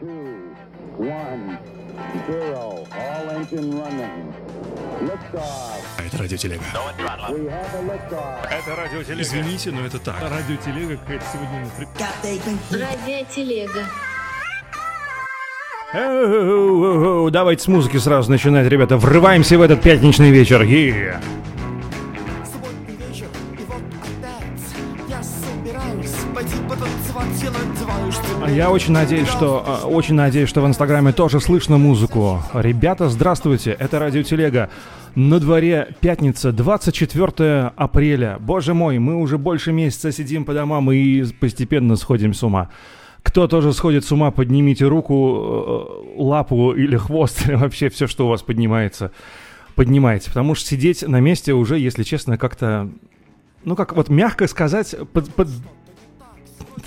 two, one, zero. All engine running. Liftoff. А это радиотелега. We have a liftoff. Это радиотелега. Извините, но это так. Радиотелега какая-то сегодня... Радиотелега. Давайте с музыки сразу начинать, ребята. Врываемся в этот пятничный вечер. Е-е-е. Я очень надеюсь, что а, очень надеюсь, что в Инстаграме тоже слышно музыку. Ребята, здравствуйте, это Радиотелега. На дворе пятница, 24 апреля. Боже мой, мы уже больше месяца сидим по домам и постепенно сходим с ума. Кто тоже сходит с ума, поднимите руку, э, лапу или хвост, или вообще все, что у вас поднимается, поднимайте. Потому что сидеть на месте уже, если честно, как-то, ну как вот мягко сказать, под, под-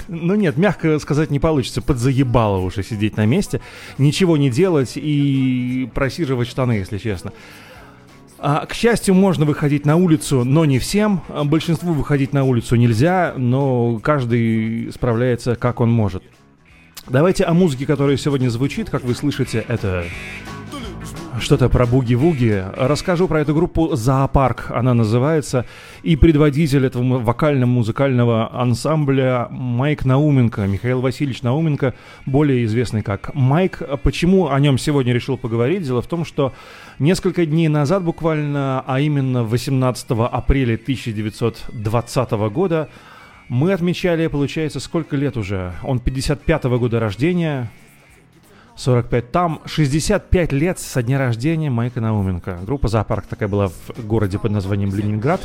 ну нет, мягко сказать не получится. Подзаебало уже сидеть на месте, ничего не делать и просиживать штаны, если честно. А, к счастью, можно выходить на улицу, но не всем. А, Большинству выходить на улицу нельзя, но каждый справляется как он может. Давайте о музыке, которая сегодня звучит, как вы слышите, это что-то про буги-вуги. Расскажу про эту группу «Зоопарк», она называется. И предводитель этого вокально-музыкального ансамбля Майк Науменко, Михаил Васильевич Науменко, более известный как Майк. Почему о нем сегодня решил поговорить? Дело в том, что несколько дней назад буквально, а именно 18 апреля 1920 года, мы отмечали, получается, сколько лет уже? Он 55-го года рождения, 45. Там 65 лет со дня рождения Майка Науменко. Группа «Зоопарк» такая была в городе под названием Ленинград.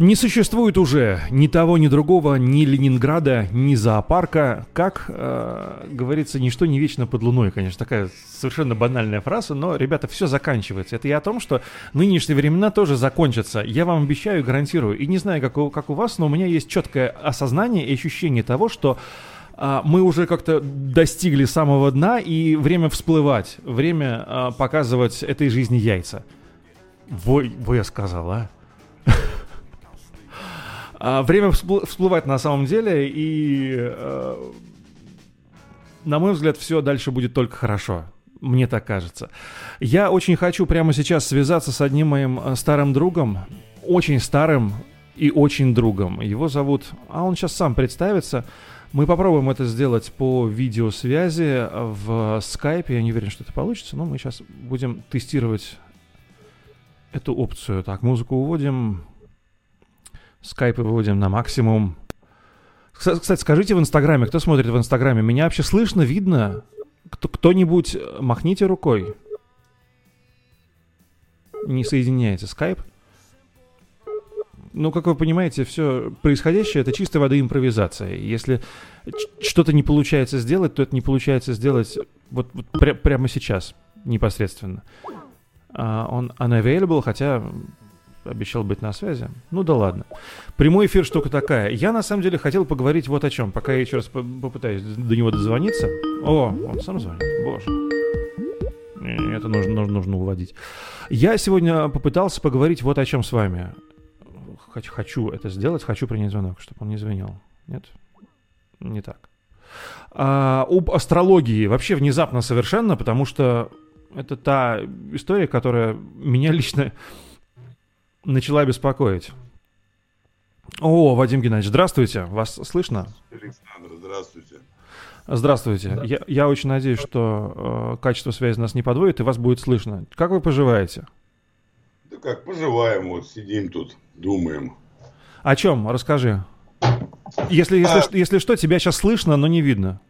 Не существует уже ни того, ни другого, ни Ленинграда, ни зоопарка. Как э, говорится, ничто не вечно под луной, конечно. Такая совершенно банальная фраза, но, ребята, все заканчивается. Это и о том, что нынешние времена тоже закончатся. Я вам обещаю гарантирую. И не знаю, как у, как у вас, но у меня есть четкое осознание и ощущение того, что мы уже как-то достигли самого дна, и время всплывать, время а, показывать этой жизни яйца. Во, во я сказал, а? А, Время вспл- всплывать на самом деле, и, на мой взгляд, все дальше будет только хорошо. Мне так кажется. Я очень хочу прямо сейчас связаться с одним моим старым другом, очень старым и очень другом. Его зовут, а он сейчас сам представится. Мы попробуем это сделать по видеосвязи в скайпе. Я не уверен, что это получится, но мы сейчас будем тестировать эту опцию. Так, музыку уводим. Скайпы выводим на максимум. Кстати, скажите в Инстаграме, кто смотрит в Инстаграме, меня вообще слышно, видно? Кто- кто-нибудь махните рукой. Не соединяется скайп. Ну, как вы понимаете, все происходящее это чистой воды импровизация. Если что-то не получается сделать, то это не получается сделать вот, вот пря- прямо сейчас, непосредственно. А, он unavailable, хотя обещал быть на связи. Ну да ладно. Прямой эфир штука такая. Я на самом деле хотел поговорить вот о чем, пока я еще раз по- попытаюсь до него дозвониться. О, он сам звонит. Боже. Это нужно, нужно, нужно уводить. Я сегодня попытался поговорить вот о чем с вами. Хочу, хочу это сделать, хочу принять звонок, чтобы он не звонил. Нет? Не так. А, об астрологии вообще внезапно совершенно, потому что это та история, которая меня лично начала беспокоить. О, Вадим Геннадьевич, здравствуйте. Вас слышно? Александр, здравствуйте. Здравствуйте. Я, я очень надеюсь, что э, качество связи нас не подводит и вас будет слышно. Как вы поживаете? Да как, поживаем, вот сидим тут, думаем. О чем? Расскажи. Если, если, А. ш- если что, тебя сейчас слышно, но не видно.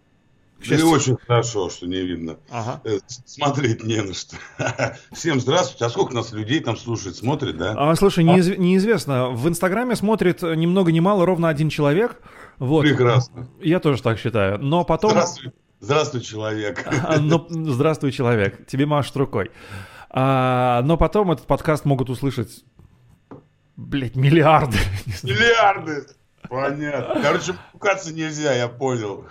Да и очень хорошо, что не видно. Ага. Э, Смотреть не на что. Всем здравствуйте. А сколько нас людей там слушает, смотрит, да? А, слушай, неиз- неизвестно. В Инстаграме смотрит ни много ни мало ровно один человек. Вот. Прекрасно. Я тоже так считаю. Но потом... Здравствуй, здравствуй, человек. А, ну, здравствуй, человек. Тебе машут рукой. А, но потом этот подкаст могут услышать, блядь, миллиарды. Миллиарды. Понятно. Короче, пукаться нельзя, я понял.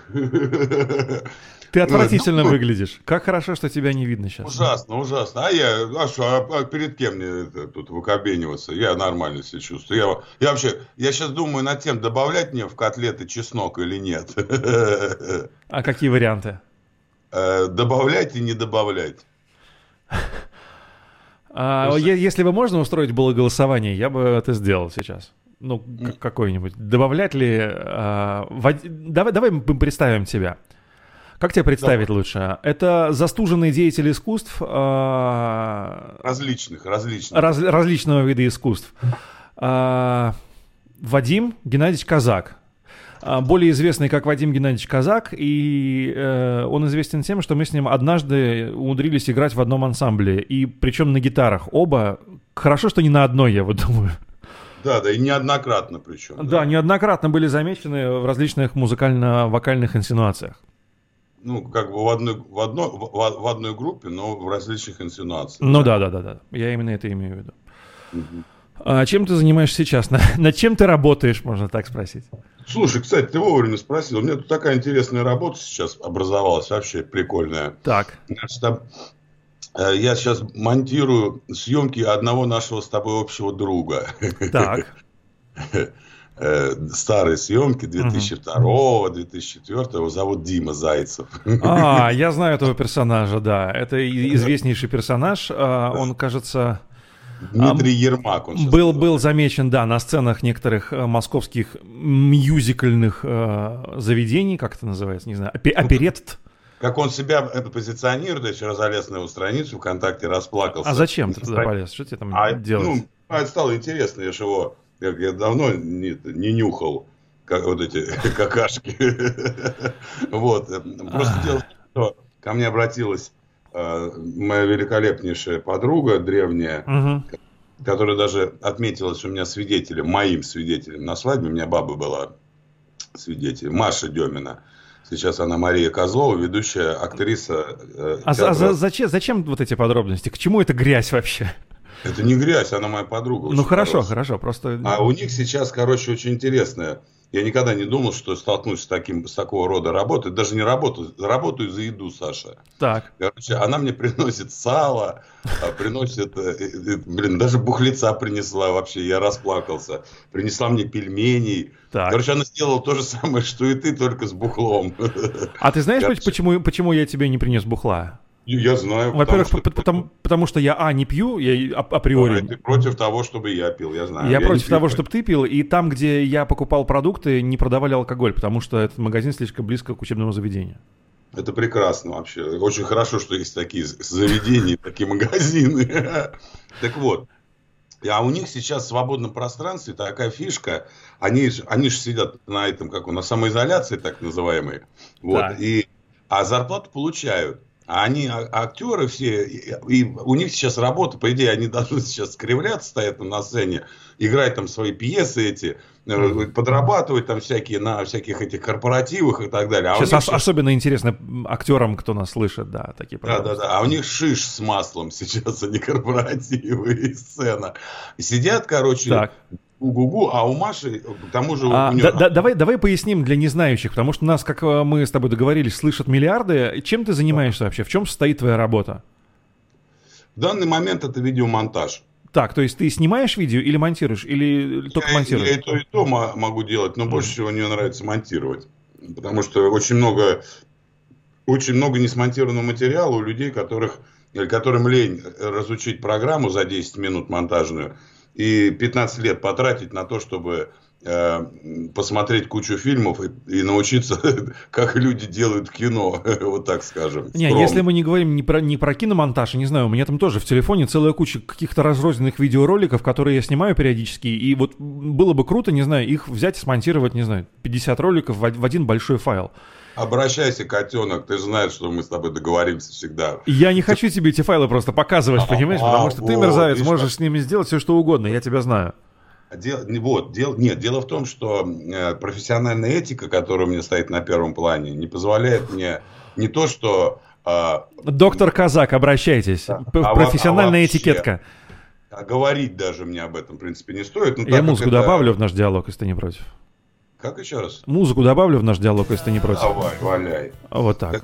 Ты отвратительно выглядишь. Как хорошо, что тебя не видно сейчас. Ужасно, ужасно. А я, а что, а, а перед кем мне это, тут выкобениваться? Я нормально себя чувствую. Я, я вообще, я сейчас думаю над тем, добавлять мне в котлеты чеснок или нет. А какие варианты? Э, Добавлять и не добавлять. А, если бы можно устроить было голосование, я бы это сделал сейчас. Ну, к- какой-нибудь. Добавлять ли... а, вод- Давай, давай мы представим тебя. Как тебя представить лучше? Это застуженный деятель искусств а, Различных, различных. раз- различного вида искусств. А, Вадим Геннадьевич Казак. А, Более известный как Вадим Геннадьевич Казак, и э, он известен тем, что мы с ним однажды умудрились играть в одном ансамбле, и причем на гитарах. Оба, хорошо, что не на одной, я вот думаю. Да, да, и неоднократно причем. Да, неоднократно были замечены в различных музыкально-вокальных инсинуациях. Ну, как бы в одной, в, одной, в, в одной группе, но в различных инсинуациях. Ну да, да, да, да. Я именно это имею в виду. А чем ты занимаешься сейчас? На- Над чем ты работаешь, можно так спросить? Слушай, кстати, ты вовремя спросил. У меня тут такая интересная работа сейчас образовалась, вообще прикольная. Так, Значит, там, э, я сейчас монтирую съемки одного нашего с тобой общего друга. так. Э, Старые съемки 2002-2004. Его зовут Дима Зайцев. А, я знаю этого персонажа, да. Это известнейший персонаж. А, Он, кажется, Дмитрий Ермак. Он был, был замечен, да, на сценах некоторых э, московских мюзикальных э, заведений, как это называется, не знаю, опе- оперетт. Как он себя позиционирует, я вчера залез на его страницу ВКонтакте, расплакался. А зачем ты туда полез? Что тебе там А, делать? ну, а это стало интересно, я же его я, я давно не, не нюхал, как вот эти какашки. Вот. э, Просто дело в том, что ко мне обратилась моя великолепнейшая подруга, древняя, Мгм. которая даже отметилась у меня свидетелем, моим свидетелем на свадьбе. У меня баба была свидетелем, Маша Демина. Сейчас она Мария Козлова, ведущая актриса. э, А, а театра. за- зачем, зачем вот эти подробности? К чему эта грязь вообще? Это не грязь, она моя подруга. Ну хорошо, хорошо, просто... А у них сейчас, короче, очень интересное. Я никогда не думал, что столкнусь с, таким, с такого рода работой. Даже не работаю, работаю за еду, Саша. Так, Короче, она мне приносит сало, а, приносит, э, э, блин, даже бухлеца принесла вообще, я расплакался. Принесла мне пельменей. так. Короче, она сделала то же самое, что и ты, только с бухлом. А ты знаешь, Короче. почему, почему я тебе не принес бухла? Я знаю. Во-первых, потому по- что- потому, потому что я, а, не пью, я и ап- А, априори. Ты против того, чтобы я пил, я знаю. Я не против пью. того, чтобы ты пил, и там, где я покупал продукты, не продавали алкоголь, потому что этот магазин слишком близко к учебному заведению. Это прекрасно вообще. Очень хорошо, что есть такие заведения, такие магазины. Так вот. А у них сейчас в свободном пространстве такая фишка. Они, они же сидят на этом, как он, на самоизоляции так называемой. Вот. И, а зарплату получают. А они а- актеры все, и, и у них сейчас работа, по идее, они должны сейчас скривляться, стоят там на сцене, играть там свои пьесы эти, э, подрабатывать там всякие на всяких этих корпоративах и так далее. А Сейчас ос- щас- особенно интересно актерам, кто нас слышит, да, такие да, да, да. А у них шиш с маслом сейчас, а не корпоративы и сцена. Сидят, короче, Так. Гу-гу-гу, а у Маши, к тому же А, у нее... да- да- давай, давай поясним для незнающих, потому что нас, как э, мы с тобой договорились, слышат миллиарды. Чем ты занимаешься вообще? В чем состоит твоя работа? В данный момент это видеомонтаж. Так, то есть ты снимаешь видео или монтируешь, или только я, монтируешь? я и то, и то мо- могу делать, но больше всего мне нравится монтировать. Потому что очень много, очень много несмонтированного материала у людей, которых, которым лень разучить программу за 10 минут монтажную и 15 лет потратить на то, чтобы э, посмотреть кучу фильмов и, и научиться, как люди делают кино, вот так скажем. Не, скромно. если мы не говорим не про, не про киномонтаж, не знаю, у меня там тоже в телефоне целая куча каких-то разрозненных видеороликов, которые я снимаю периодически, и вот было бы круто, не знаю, их взять и смонтировать, не знаю, 50 роликов в, в один большой файл. Обращайся, котенок, ты же знаешь, что мы с тобой договоримся всегда. Я не хочу тебе эти файлы просто показывать, понимаешь, А, потому что ты, мерзавец, можешь с ними сделать все, что угодно, я тебя знаю. Дел- не- вот, дел- нет, дело в том, что э, профессиональная этика, которая у меня стоит на первом плане, не позволяет мне не то, что а, Доктор Казак, обращайтесь. Да. А Профессиональная а вообще? этикетка. а говорить даже мне об этом, в принципе, не стоит. Ну, Я музыку это- добавлю в наш диалог, если ты не против. Как еще раз? Музыку добавлю в наш диалог, если ты не против. Давай, валяй. Вот так. Так,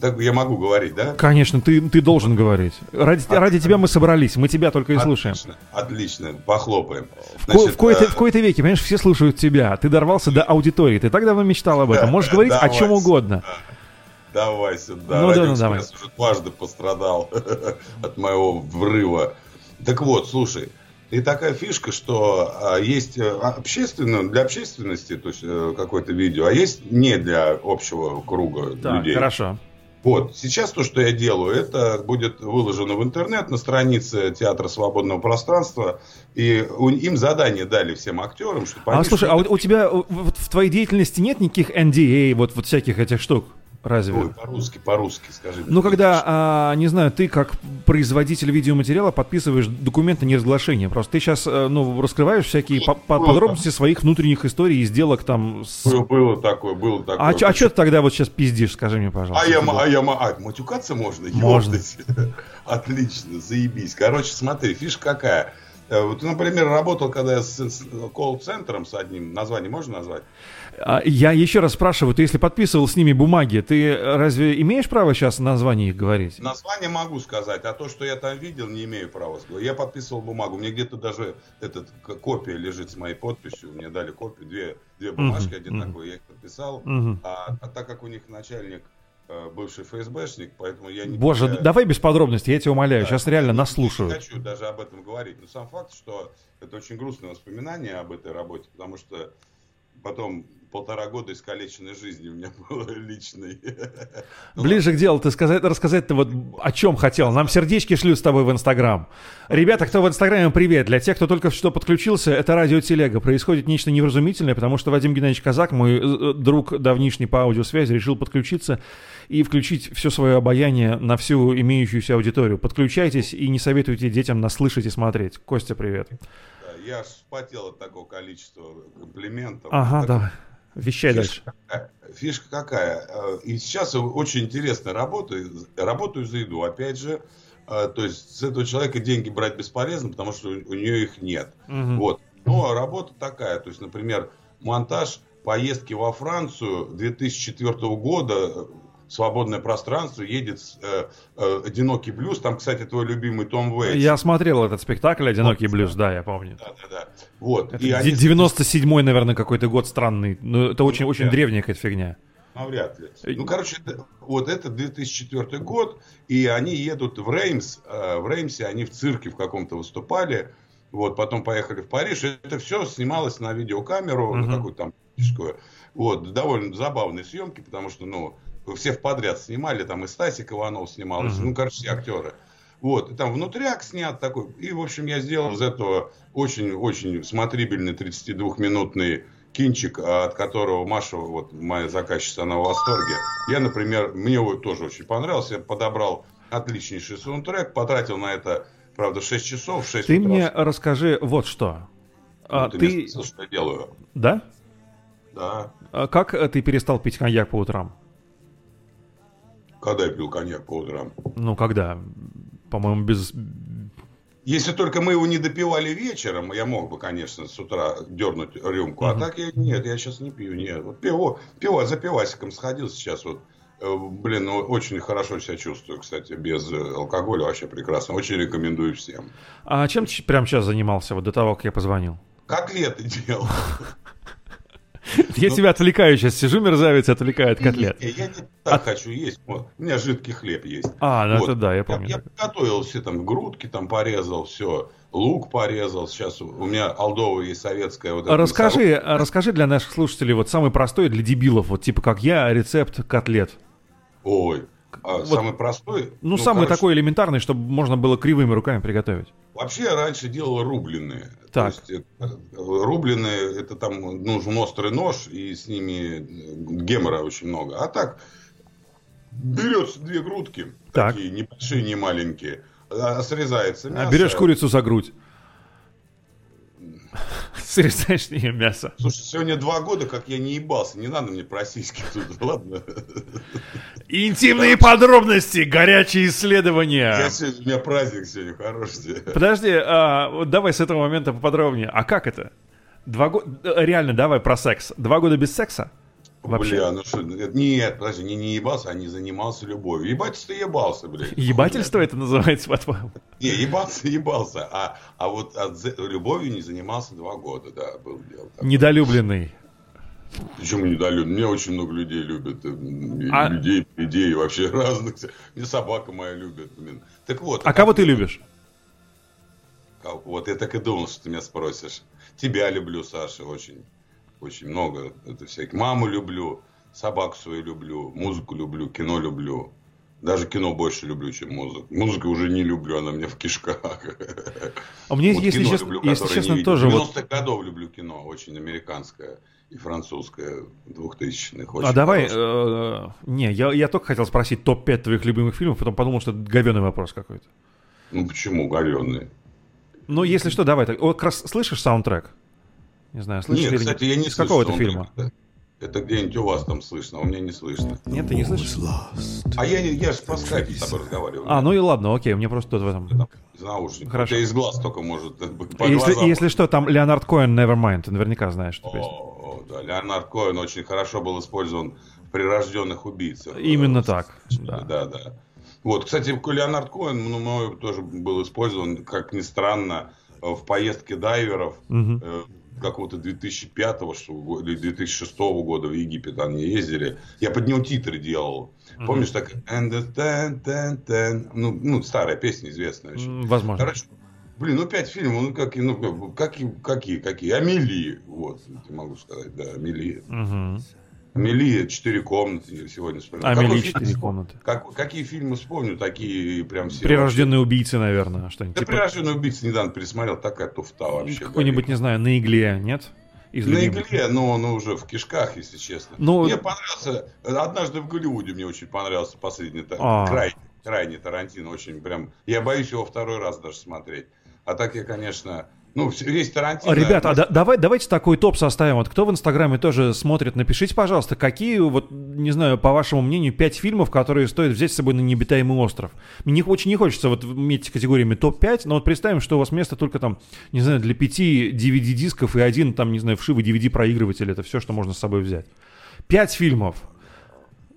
так я могу говорить, да? Конечно, ты, ты должен говорить. Ради, ради тебя мы собрались, мы тебя только и слушаем. Отлично, отлично, похлопаем. В, ко- в, кои-то, э, в кои-то веке, понимаешь, все слушают тебя. Ты дорвался до аудитории. Ты так давно мечтал об этом. Можешь говорить о Давай чем сюда. угодно. Давай сюда. Ну да, ну давай. уже дважды пострадал от моего врыва. Так вот, слушай, и такая фишка, что а, есть э, общественно, для общественности, то есть э, какое-то видео, а есть не для общего круга Так, людей. хорошо. Вот, сейчас то, что я делаю, это будет выложено в интернет на странице Театра свободного пространства. И им задание дали всем актерам, чтобы А слушай, а у, у тебя э, вот в твоей деятельности нет никаких NDA, вот, вот всяких этих штук? Разве? Ой, по-русски, по-русски, скажи. Ну, когда, а, не знаю, ты как производитель видеоматериала подписываешь документы неразглашения. Просто ты сейчас, ну, раскрываешь всякие по- по- подробности своих внутренних историй и сделок там. с- Было, было такое, было такое. А, а что ты тогда вот сейчас пиздишь, скажи мне, пожалуйста? А я, а я, а, матюкаться можно? Можно. Отлично, заебись. Короче, смотри, фишка какая. Э, Вот, например, работал, когда я с, с колл-центром с одним, название можно назвать? А, Я еще раз спрашиваю, ты если подписывал с ними бумаги, ты разве имеешь право сейчас название их говорить? Название могу сказать, а то, что я там видел, не имею права сказать. Я подписывал бумагу, мне где-то даже этот, копия лежит с моей подписью, мне дали копию, две, две бумажки одинаковые, я их подписал. Мгм. А, а так как у них начальник бывший ФСБшник, поэтому я не... Боже, я- давай без подробностей, я тебя умоляю, сейчас реально Я нас Не хочу даже об этом говорить. Но сам факт, что это очень грустное воспоминание об этой работе, потому что потом полтора года искалеченной жизни у меня было личной. Ну, Ближе к делу, ты сказать, рассказать-то вот о чем хотел. Нам сердечки шлют с тобой в Инстаграм. Ребята, кто в Инстаграме, привет. Для тех, кто только что подключился, это радио Телега. Происходит нечто невразумительное, потому что Вадим Геннадьевич Казак, мой э, друг давнишний по аудиосвязи, решил подключиться и включить все свое обаяние на всю имеющуюся аудиторию. Подключайтесь и не советуйте детям нас слышать и смотреть. Костя, привет. Я вспотел от такого количества комплиментов. Ага, Так давай. Вещай дальше. Фишка какая? Фишка какая? Э, И сейчас очень интересно работаю, работаю за еду. Опять же, э, то есть с этого человека деньги брать бесполезно, потому что у нее их нет. Мгм. Вот. Но работа такая, то есть, например, монтаж поездки во Францию 2004 года, э, свободное пространство, едет э, э, «Одинокий блюз», там, кстати, твой любимый Том Уэйтс. Я смотрел этот спектакль «Одинокий блюз», да, я помню. Да, да, да. Вот. Это И де- они- 97-й, наверное, какой-то год странный. Ну, это очень, очень да. древняя какая-то фигня. Навряд ли. Э, Ну, короче, это- вот это 2004 год, и они едут в Реймс. э, В Реймсе они в цирке в каком-то выступали. Вот, потом поехали в Париж. Это все снималось на видеокамеру, Мгм. на какую-то там. Вот, довольно забавные съемки, потому что, ну, все в подряд снимали, там и Стасик Иванов снимался, Мгм. ну, короче, все актеры. Вот, и там внутряк снят такой. И, в общем, я сделал из этого очень-очень смотрибельный 32-минутный кинчик, а, от которого Маша, вот моя заказчица, она в восторге. Я, например, мне его тоже очень понравился. Я подобрал отличнейший саундтрек, потратил на это, правда, 6 часов, 6 Ты утра. мне расскажи вот что. А, Ну, ты, мне ты... спросил, что я делаю. Да? Да. А как э, ты перестал пить коньяк по утрам? Когда я пил коньяк по утрам? Ну, когда? По-моему, без... Если только мы его не допивали вечером, я мог бы, конечно, с утра дернуть рюмку. А Мгм. так я нет, я сейчас не пью. Нет. Вот пиво, пиво за пивасиком сходил сейчас. Вот, Э, блин, ну, очень хорошо себя чувствую, кстати, без э, алкоголя вообще прекрасно. Очень рекомендую всем. А чем ты прямо сейчас занимался, вот до того, как я позвонил? Котлеты делал. Я тебя отвлекаю сейчас, сижу, мерзавец, отвлекает котлет. Я не так хочу есть. У меня жидкий хлеб есть. А, ну это да, я помню. Я, готовил все там грудки, там порезал, все. Лук порезал. Сейчас у меня алдовая есть советская. Вот Расскажи, расскажи для наших слушателей вот самый простой для дебилов, вот типа как я, рецепт котлет. Ой, а Вот. самый простой. Ну, самый короче, такой элементарный, чтобы можно было кривыми руками приготовить. Вообще я раньше делал рубленые. Так. То есть э, рубленые, это там нужен острый нож, и с ними э, гемора очень много. А так, берется две грудки, Так. такие небольшие, не маленькие, а срезается мясо. А берешь курицу за грудь. Срезаешь с нее мясо. Слушай, сегодня два года, как я не ебался, не надо мне про сиськи тут, ладно? Интимные подробности, горячие исследования. Я сегодня, у меня праздник сегодня хороший. Подожди, а, вот давай с этого момента поподробнее. А как это? Два года... Реально, давай про секс. Два года без секса? Вообще? Бля, ну что, нет, подожди, не, не ебался, а не занимался любовью. Ебать, ты ебался, блядь. Ебательство это называется, по-твоему? Не, ебался, ебался. А, а вот от любовью не занимался два года, да, был дело. такое. Недолюбленный. Почему недолюбен? Меня очень много людей любят. э, А- Людей, идей вообще разных. Мне собака моя любит. блин. Так вот. А кого ты любишь? А, Вот я так и думал, что ты меня спросишь. Тебя люблю, Саша, очень. Очень много. Это всяких. Маму люблю, собаку свою люблю, музыку люблю, кино люблю. Даже кино больше люблю, чем музыку. Музыку уже не люблю, она мне в кишках. А мне, Вот если честно, люблю, если честно тоже вот... 90-х годов люблю кино, очень американское и французское, 2000-х. очень А давай, э, не, я, я только хотел спросить топ-5 твоих любимых фильмов, потом подумал, что это говенный вопрос какой-то. Ну почему говенные? Ну, если что, давай. Так, о, как раз слышишь саундтрек? Не знаю, слышишь Нет, кстати, я не Из слышу какого это саундтрек. фильма? Это, это где-нибудь у вас там слышно, а у меня не слышно. Нет, ты не слышишь? А я, не- я же по скайпу с тобой разговариваю. А, ну и ладно, окей, мне просто тут в этом... Там из наушников. Хорошо. У тебя из глаз только может. э, По Если, глазам. если что, там Леонард Коэн Nevermind, ты наверняка знаешь эту песню. О, да, Леонард Коэн очень хорошо был использован в прирожденных убийцах. Именно Э, так, да. Да, да. Вот, кстати, Леонард Коэн, ну, мной тоже был использован, как ни странно, в поездке дайверов Мгм. Какого-то 2005 что ли, го- или 2006 года в Египет они ездили. Я под него титры делал. Помнишь, так ten, ten, ten. Ну, ну, старая песня, известная. М, Возможно. Короче, блин, ну пять фильмов, ну какие, ну какие, какие, какие? Амелии, вот, могу сказать, да, Амелия. Мгм. Амелия, четыре комнаты, сегодня вспомнил. Амели четыре комнаты. Как- какие фильмы вспомню, такие прям все. Прирожденные убийцы, наверное, что-нибудь. Да, типа прирожденный убийца недавно пересмотрел, такая туфта вообще. какой-нибудь, не знаю, на игле, нет? Из На любимых. игле, но он уже в кишках, если честно. Ну- Мне понравился, однажды в Голливуде мне очень понравился последний, А. крайний, крайний Тарантино, очень прям, я боюсь его второй раз даже смотреть. А так я, конечно, ну, весь Тарантино... Ребята, а да- давай, давайте такой топ составим. Вот кто в Инстаграме тоже смотрит, напишите, пожалуйста, какие, вот, не знаю, по вашему мнению, пять фильмов, которые стоит взять с собой на необитаемый остров. Мне очень не хочется вот иметь категориями топ-5, но вот представим, что у вас место только там, не знаю, для пяти DVD-дисков и один там, не знаю, вшивый DVD-проигрыватель. Это все, что можно с собой взять. Пять фильмов.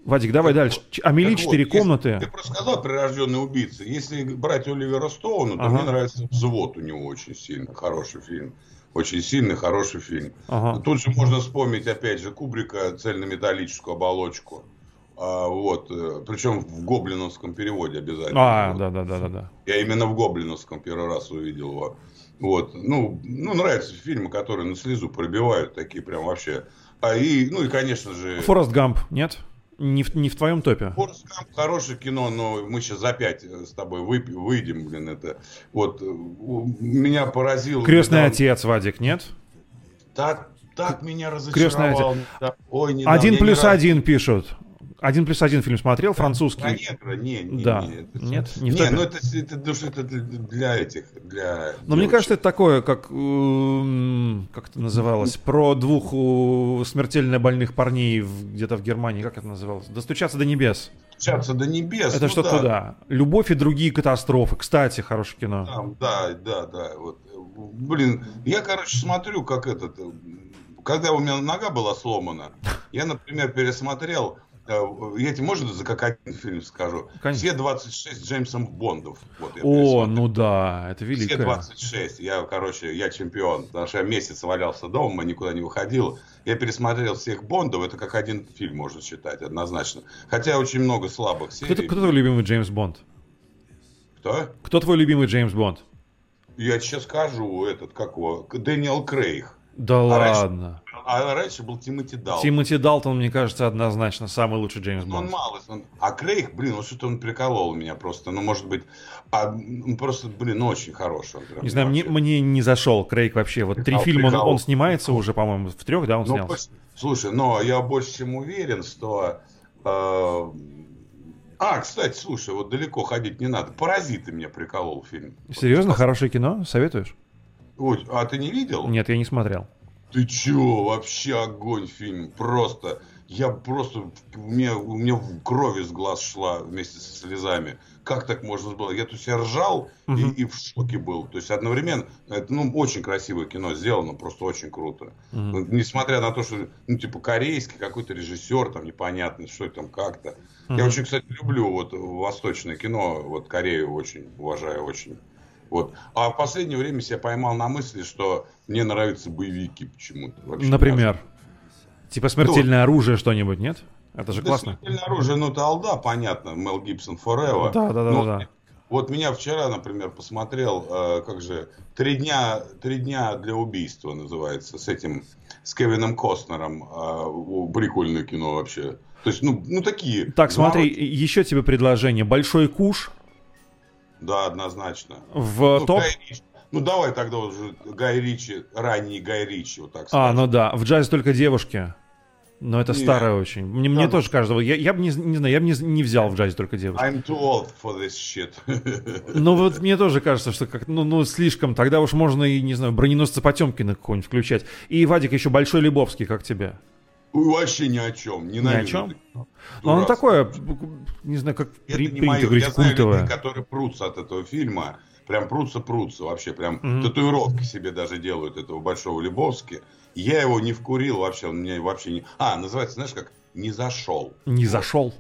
Вадик, давай дальше. Ч- Амели, Так вот, четыре если- комнаты. Ты просто сказал прирожденный убийца. Если брать Оливера Стоуна, то Ага. мне нравится «Взвод» у него очень сильно. Хороший фильм. Очень сильный, хороший фильм. Ага. Тут же можно вспомнить, опять же, Кубрика «Цельнометаллическую оболочку». А, вот, э, причем в гоблиновском переводе обязательно. А, Вот. да, да, да, да, да. Я именно в гоблиновском первый раз увидел его. Вот, ну, ну, нравятся фильмы, которые на слезу пробивают, такие прям вообще. А и, ну и, конечно же... Форест Гамп, нет? Не в, не в твоем топе. Форест Гамп хорошее кино, но мы сейчас за пять э, с тобой выпи- выйдем, блин, это. Вот э, меня поразил. Крестный недавно- отец, Вадик, нет? Так, так меня Крестный разочаровал. Да, Ой, недавно, Один плюс один пишут. Один плюс один фильм смотрел, французский. негра, не, не, Да. не, это- Нет, не не, ну это, это, что это для, этих, для. Но мне девочек. кажется, это такое, как эм, как это называлось, про двух смертельно больных парней где-то в Германии, как это называлось? Достучаться до небес. Общаться до небес. Это ну что-то да. туда. Любовь и другие катастрофы. Кстати, хорошее кино. Там, да, да, да. Вот. Блин, я, короче, смотрю, как этот... Когда у меня нога была сломана, я, например, пересмотрел... э, Я тебе, можно за как один фильм скажу? Конечно. Все 26 Джеймсом Бондов. Вот, О, ну да, это Все великое. 26. Я, короче, я чемпион. Потому что я месяц валялся дома, никуда не выходил. Я пересмотрел всех Бондов. Это как один фильм можно считать, однозначно. Хотя очень много слабых Кто, серий. кто твой любимый Джеймс Бонд? Кто? Кто твой любимый Джеймс Бонд? Я сейчас скажу, этот, как его, Дэниел Крейг. Да А раньше- ладно. А раньше был Тимоти Дал. Тимоти Далтон, мне кажется, однозначно самый лучший Джеймс Ну, он Бонд. мало. он- А Крейг, блин, ну что-то он приколол меня просто. Ну, может быть, а, м, просто, блин, ну, очень хороший. он прям Не знаю, мне, вообще. мне не зашел Крейг вообще. Вот три Прикол, фильма он, он снимается уже, по-моему, в трех, да, он Ну, снялся. слушай, но я больше чем уверен, что... э, А, кстати, слушай, вот далеко ходить не надо. «Паразиты» меня приколол фильм. Серьезно, хорошее кино? Советуешь? Ой, а ты не видел? Нет, я не смотрел. Ты чё, вообще огонь фильм, просто. Я просто, у меня, у меня кровь из глаз шла вместе со слезами. Как так можно было? Я тут себя ржал и, и в шоке был. То есть одновременно, это ну, очень красивое кино сделано, просто очень круто. Ну, Несмотря на то, что, ну, типа, корейский какой-то режиссер, там, непонятно, что это там как-то. Я очень, кстати, люблю вот восточное кино, вот Корею очень уважаю, очень. Вот. А в последнее время себя поймал на мысли, что мне нравятся боевики почему-то. Например, типа смертельное оружие что-нибудь, нет? Это же Да, классно. «Смертельное оружие, ну, это алда, понятно, Мел Гибсон Forever. Да, да, да, Но да, да. Вот меня вчера, например, посмотрел, э, как же, «Три дня, «Три дня для убийства» называется, с этим, с Кевином Костнером. э, прикольное кино вообще. То есть, ну, ну такие. Так, смотри, Заворот- еще тебе предложение. Большой куш Да, однозначно. в Ну, топ. Ну, давай тогда уже Гай Ричи, ранний Гай Ричи, вот так А, скажем. ну да, в джазе только девушки. Но это Не. старое очень. Мне, мне Да, тоже кажется, я, я бы не, не знаю, я бы не, не взял в джазе только девушки. I'm too old for this shit. Ну вот мне тоже кажется, что как ну, ну слишком. Тогда уж можно и, не знаю, броненосца Потемкина какого-нибудь включать. И Вадик еще Большой Лебовский, как тебе. Вообще ни о чем. Ненавижу Ни о чем? кино. Ну, оно такое, не знаю, как Это при- не принято мое. говорить, Я знаю культовое. людей, которые прутся от этого фильма. Прям прутся-прутся. Вообще прям Мгм. татуировки себе даже делают этого Большого Лебовски. Я его не вкурил вообще. Он мне вообще не... А, называется, знаешь как? Не зашел. Не зашел.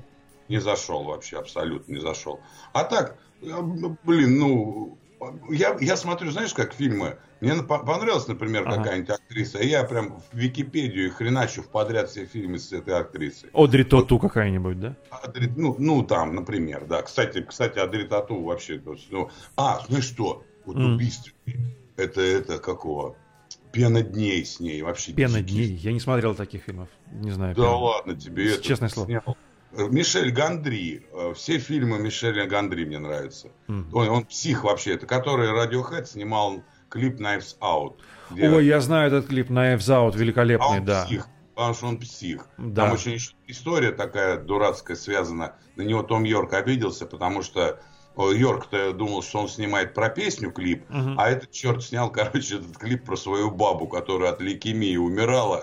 Не зашел вообще, абсолютно не зашел. А так, э, блин, ну, я, я смотрю, знаешь, как фильмы. Мне понравилась, например, Ага. какая-нибудь актриса, и я прям в Википедию хреначу в подряд все фильмы с этой актрисой. Одри Тоту какая-нибудь, да? Адри- Ну, ну, там, например, да. Кстати, кстати, Адри Тату вообще... Ну, а, знаешь что? Вот М. убийство. Это, это какого? Пена дней с ней. Вообще Пена дикий. дней. Я не смотрел таких фильмов. Не знаю. Да пена. ладно тебе. Честное слово. снял. Мишель Гандри. Э, Все фильмы Мишеля Гандри мне нравятся. Мгм. Он, он псих вообще. Это который Radiohead снимал клип Knives Out. где- Ой, я знаю этот клип Knives Out, а великолепный, он да. псих. Потому что он псих. Да. Там очень история такая дурацкая связана. На него Том Йорк обиделся, потому что Йорк-то думал, что он снимает про песню клип, Мгм. а этот черт снял, короче, этот клип про свою бабу, которая от лейкемии умирала.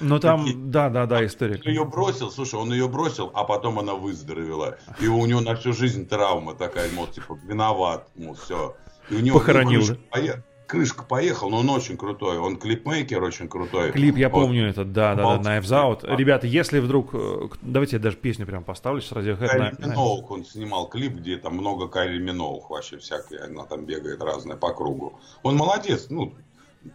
Ну там, да, да, да, история. Он ее бросил, слушай, он ее бросил, а потом она выздоровела. И у него на всю жизнь травма такая, мол, типа, виноват, мол, все. И у него Похоронил, пое- крышка поехал, но он очень крутой. Он клипмейкер очень крутой. Клип, я Вот. помню этот, да, да, да. Knives Out. Ребята, если вдруг, э, давайте я даже песню прям поставлю с Radiohead. Кайли Миноух, он снимал клип, где там много Кайли Миноух вообще всякой, она там бегает разная по кругу. Он молодец, ну,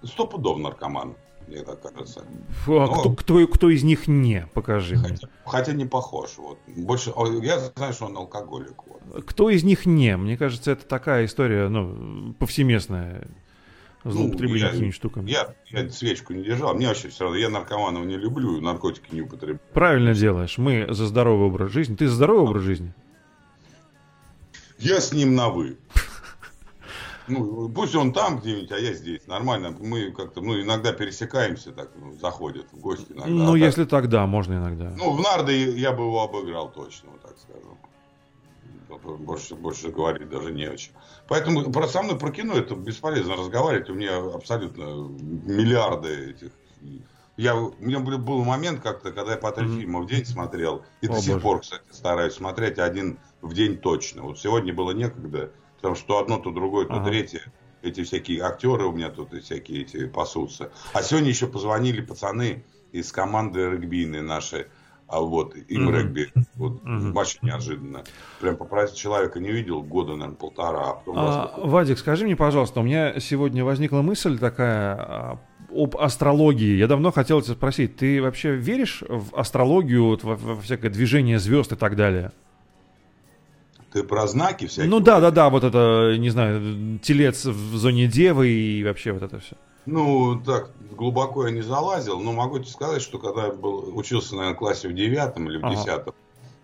стопудов наркоман, мне так кажется. А кто, кто, кто из них не? Покажи мне. Хотя, хотя не похож, вот. Больше, я знаю, что он алкоголик, вот. Кто из них не? Мне кажется, это такая история, ну, повсеместная. Злоупотребление Ну, какими-нибудь штуками. Я, я свечку не держал, мне вообще все равно, я наркоманов не люблю, наркотики не употребляю. Правильно делаешь. Мы за здоровый образ жизни. Ты за здоровый образ жизни? Я с ним на «вы». Ну, пусть он там где-нибудь, а я здесь. Нормально. Мы как-то, ну, иногда пересекаемся, так, ну, заходят в гости иногда. ну, А если так, да, можно иногда. Ну, в нарды я бы его обыграл точно, вот так скажу. Больше, больше говорить даже не о чем. Поэтому про, со мной про кино это бесполезно разговаривать. У меня абсолютно миллиарды этих. Я, у меня был, был момент как-то, когда я по три Мгм. фильма в день смотрел. И О, до сих боже. пор, кстати, стараюсь смотреть один в день точно. Вот сегодня было некогда, потому что то одно, то другое, то Ага. третье. Эти всякие актеры у меня тут и всякие эти пасутся. А сегодня еще позвонили пацаны из команды регбийной нашей. А вот им Мгм. регби. Вот, Мгм. Очень неожиданно. Прям попросить человека не видел года, наверное, полтора. А потом А, Вадик, скажи мне, пожалуйста, у меня сегодня возникла мысль такая а, об астрологии. Я давно хотел тебя спросить, ты вообще веришь в астрологию, вот во, во всякое движение звезд и так далее? Ты про знаки всякие? Ну да, да, да, вот это, не знаю, телец в зоне девы и вообще вот это все. Ну, так глубоко я не залазил, но могу тебе сказать, что когда я был, учился, наверное, в классе в девятом или в Ага. десятом,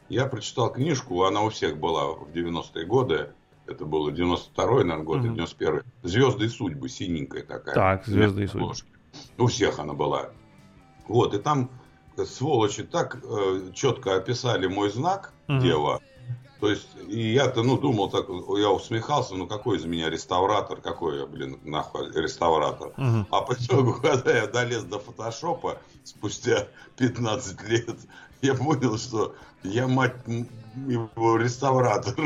я прочитал книжку, она у всех была в 90-е годы, это было 92-й, наверное, год, или 91-й, «Звезды и судьбы», синенькая такая. Так, «Звезды и судьбы». У всех она была. Вот, и там э, сволочи так э, четко описали мой знак, Мгм. дева, то есть, и я-то, ну, думал так, я усмехался, ну, какой из меня реставратор, какой я, блин, нахуй, реставратор. Мгм. А по итогу, когда я долез до фотошопа спустя 15 лет, я понял, что я, мать его, реставратор.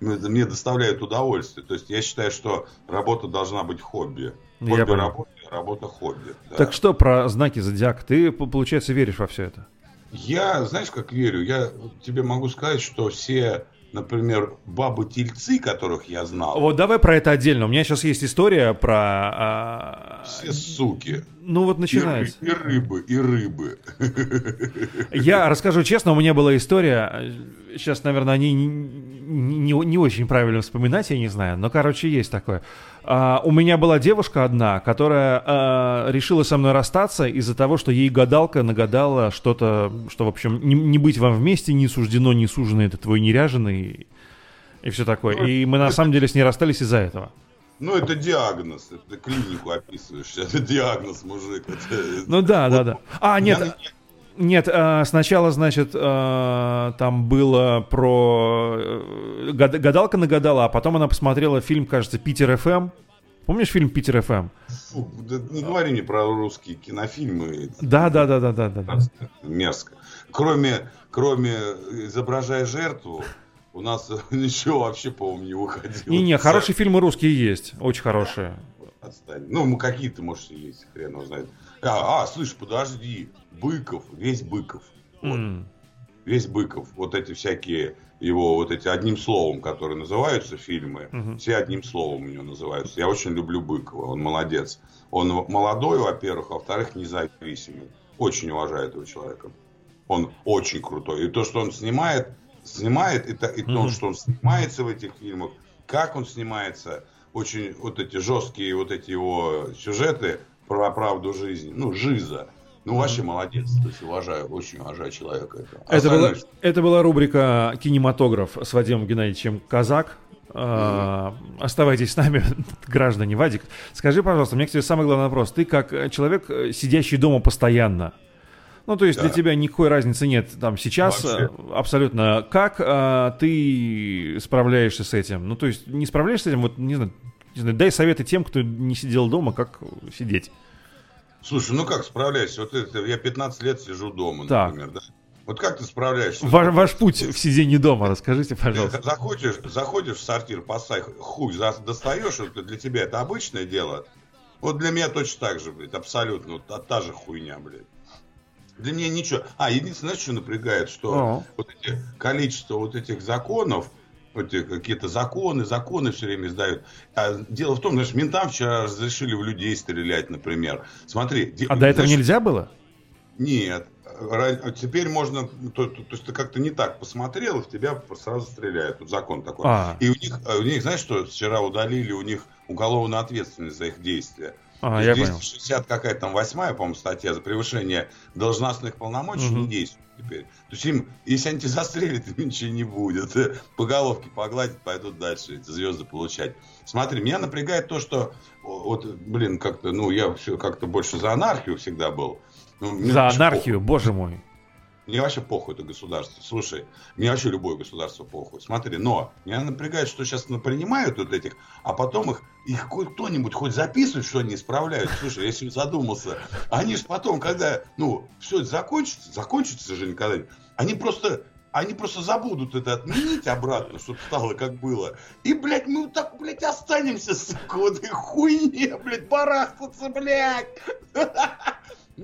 Ну, Мне доставляет удовольствие. То есть, я считаю, что работа должна быть хобби. Я Хобби понял. работа, работа хобби. да. Так что про знаки зодиака? Ты, получается, веришь во все это? Я, знаешь, как верю? Я тебе могу сказать, что все, например, бабы-тельцы, которых я знал, Вот давай про это отдельно. У меня сейчас есть история про... а, все суки. Ну вот И, начинается. и рыбы, и рыбы. Я расскажу честно, у меня была история, сейчас, наверное, о ней не, не, не очень правильно вспоминать, я не знаю, но, короче, есть такое. А, у меня была девушка одна, которая а, решила со мной расстаться из-за того, что ей гадалка нагадала что-то, что, в общем, не, не быть вам вместе, не суждено, не сужено, это твой неряженый и все такое. И мы, на самом деле, с ней расстались из-за этого. Ну, это диагноз. Ты клинику описываешь. Это диагноз, мужик. Это- Ну да, да, да. А, нет, Я- Нет, э, сначала, значит, э, там было про... э, гад- Гадалка нагадала, а потом она посмотрела фильм, кажется, «Питер ФМ». Помнишь фильм «Питер ФМ»? Фу, да не говори мне про русские кинофильмы. Да, да, да, да, да, да. Мерзко. Кроме, кроме «Изображая жертву», у нас ничего вообще, по-моему, не выходило. Не-не, хорошие фильмы русские есть, очень хорошие. Отстань. Ну, какие-то, может, и есть, хрен его знает. А, а, слышь, подожди. Быков, весь Быков. Вот. М. Весь Быков. Вот эти всякие его, вот эти одним словом, которые называются фильмы, Мгм. все одним словом у него называются. Я очень люблю Быкова, он молодец. Он молодой, во-первых, а во-вторых, независимый. Очень уважаю этого человека. Он очень крутой. И то, что он снимает, снимает, и, то, и то, Мгм. что он снимается в этих фильмах, как он снимается, очень вот эти жесткие вот эти его сюжеты про правду жизни, ну, жиза. Ну, вообще молодец. То есть уважаю, очень уважаю человека. этого. Это, была, Остальное, это была рубрика «Кинематограф» с Вадимом Геннадьевичем Казак. А, Оставайтесь с нами, граждане. Вадик, скажи, пожалуйста, меня к тебе самый главный вопрос. Ты как э, человек, э, сидящий дома постоянно, ну, то есть для Да. тебя никакой разницы нет там сейчас Вообще. э, абсолютно. Как а, ты справляешься с этим? Ну, то есть не справляешься с этим, вот, не знаю, не знаю, дай советы тем, кто не сидел дома, как сидеть. Слушай, ну как справляешься? Вот это, я 15 лет сижу дома, Так. например, да? Вот как ты справляешься? Ваш, ваш путь в сидении дома, расскажите, Ты пожалуйста. заходишь, заходишь в сортир, посай, хуй достаешь, это для тебя это обычное дело. Вот для меня точно так же, блядь, абсолютно, вот та, та же хуйня, блядь. Для меня ничего. А, единственное, знаешь, что напрягает, что О. вот эти, количество вот этих законов, эти какие-то законы, законы все время издают. А дело в том, знаешь, ментам вчера разрешили в людей стрелять, например. Смотри. А до этого знаешь, нельзя было? нет. Теперь можно, то, то- то есть ты как-то не так посмотрел, и в тебя сразу стреляют. Тут закон такой. А. И у них, а у них, знаешь, что вчера удалили у них уголовную ответственность за их действия. А, То я есть понял. 260 какая-то там восьмая, по-моему, статья за превышение должностных полномочий Мгм. не действует теперь. То есть им, если они тебя застрелят, им ничего не будет. По головке погладить, пойдут дальше эти звезды получать. Смотри, меня напрягает то, что вот, блин, как-то, ну, я все как-то больше за анархию всегда был. Ну, За анархию, боже мой. Мне вообще похуй это государство. Слушай, мне вообще любое государство похуй. Смотри, но меня напрягает, что сейчас принимают вот этих, а потом их, их кто-нибудь хоть записывает, что они исправляют. Слушай, я сегодня задумался. Они же потом, когда, ну, все это закончится, закончится же никогда. Они просто они просто забудут это отменить обратно, чтобы стало как было. И, блядь, мы вот так, блядь, останемся, в этой хуйне, блядь, барахтаться, блядь.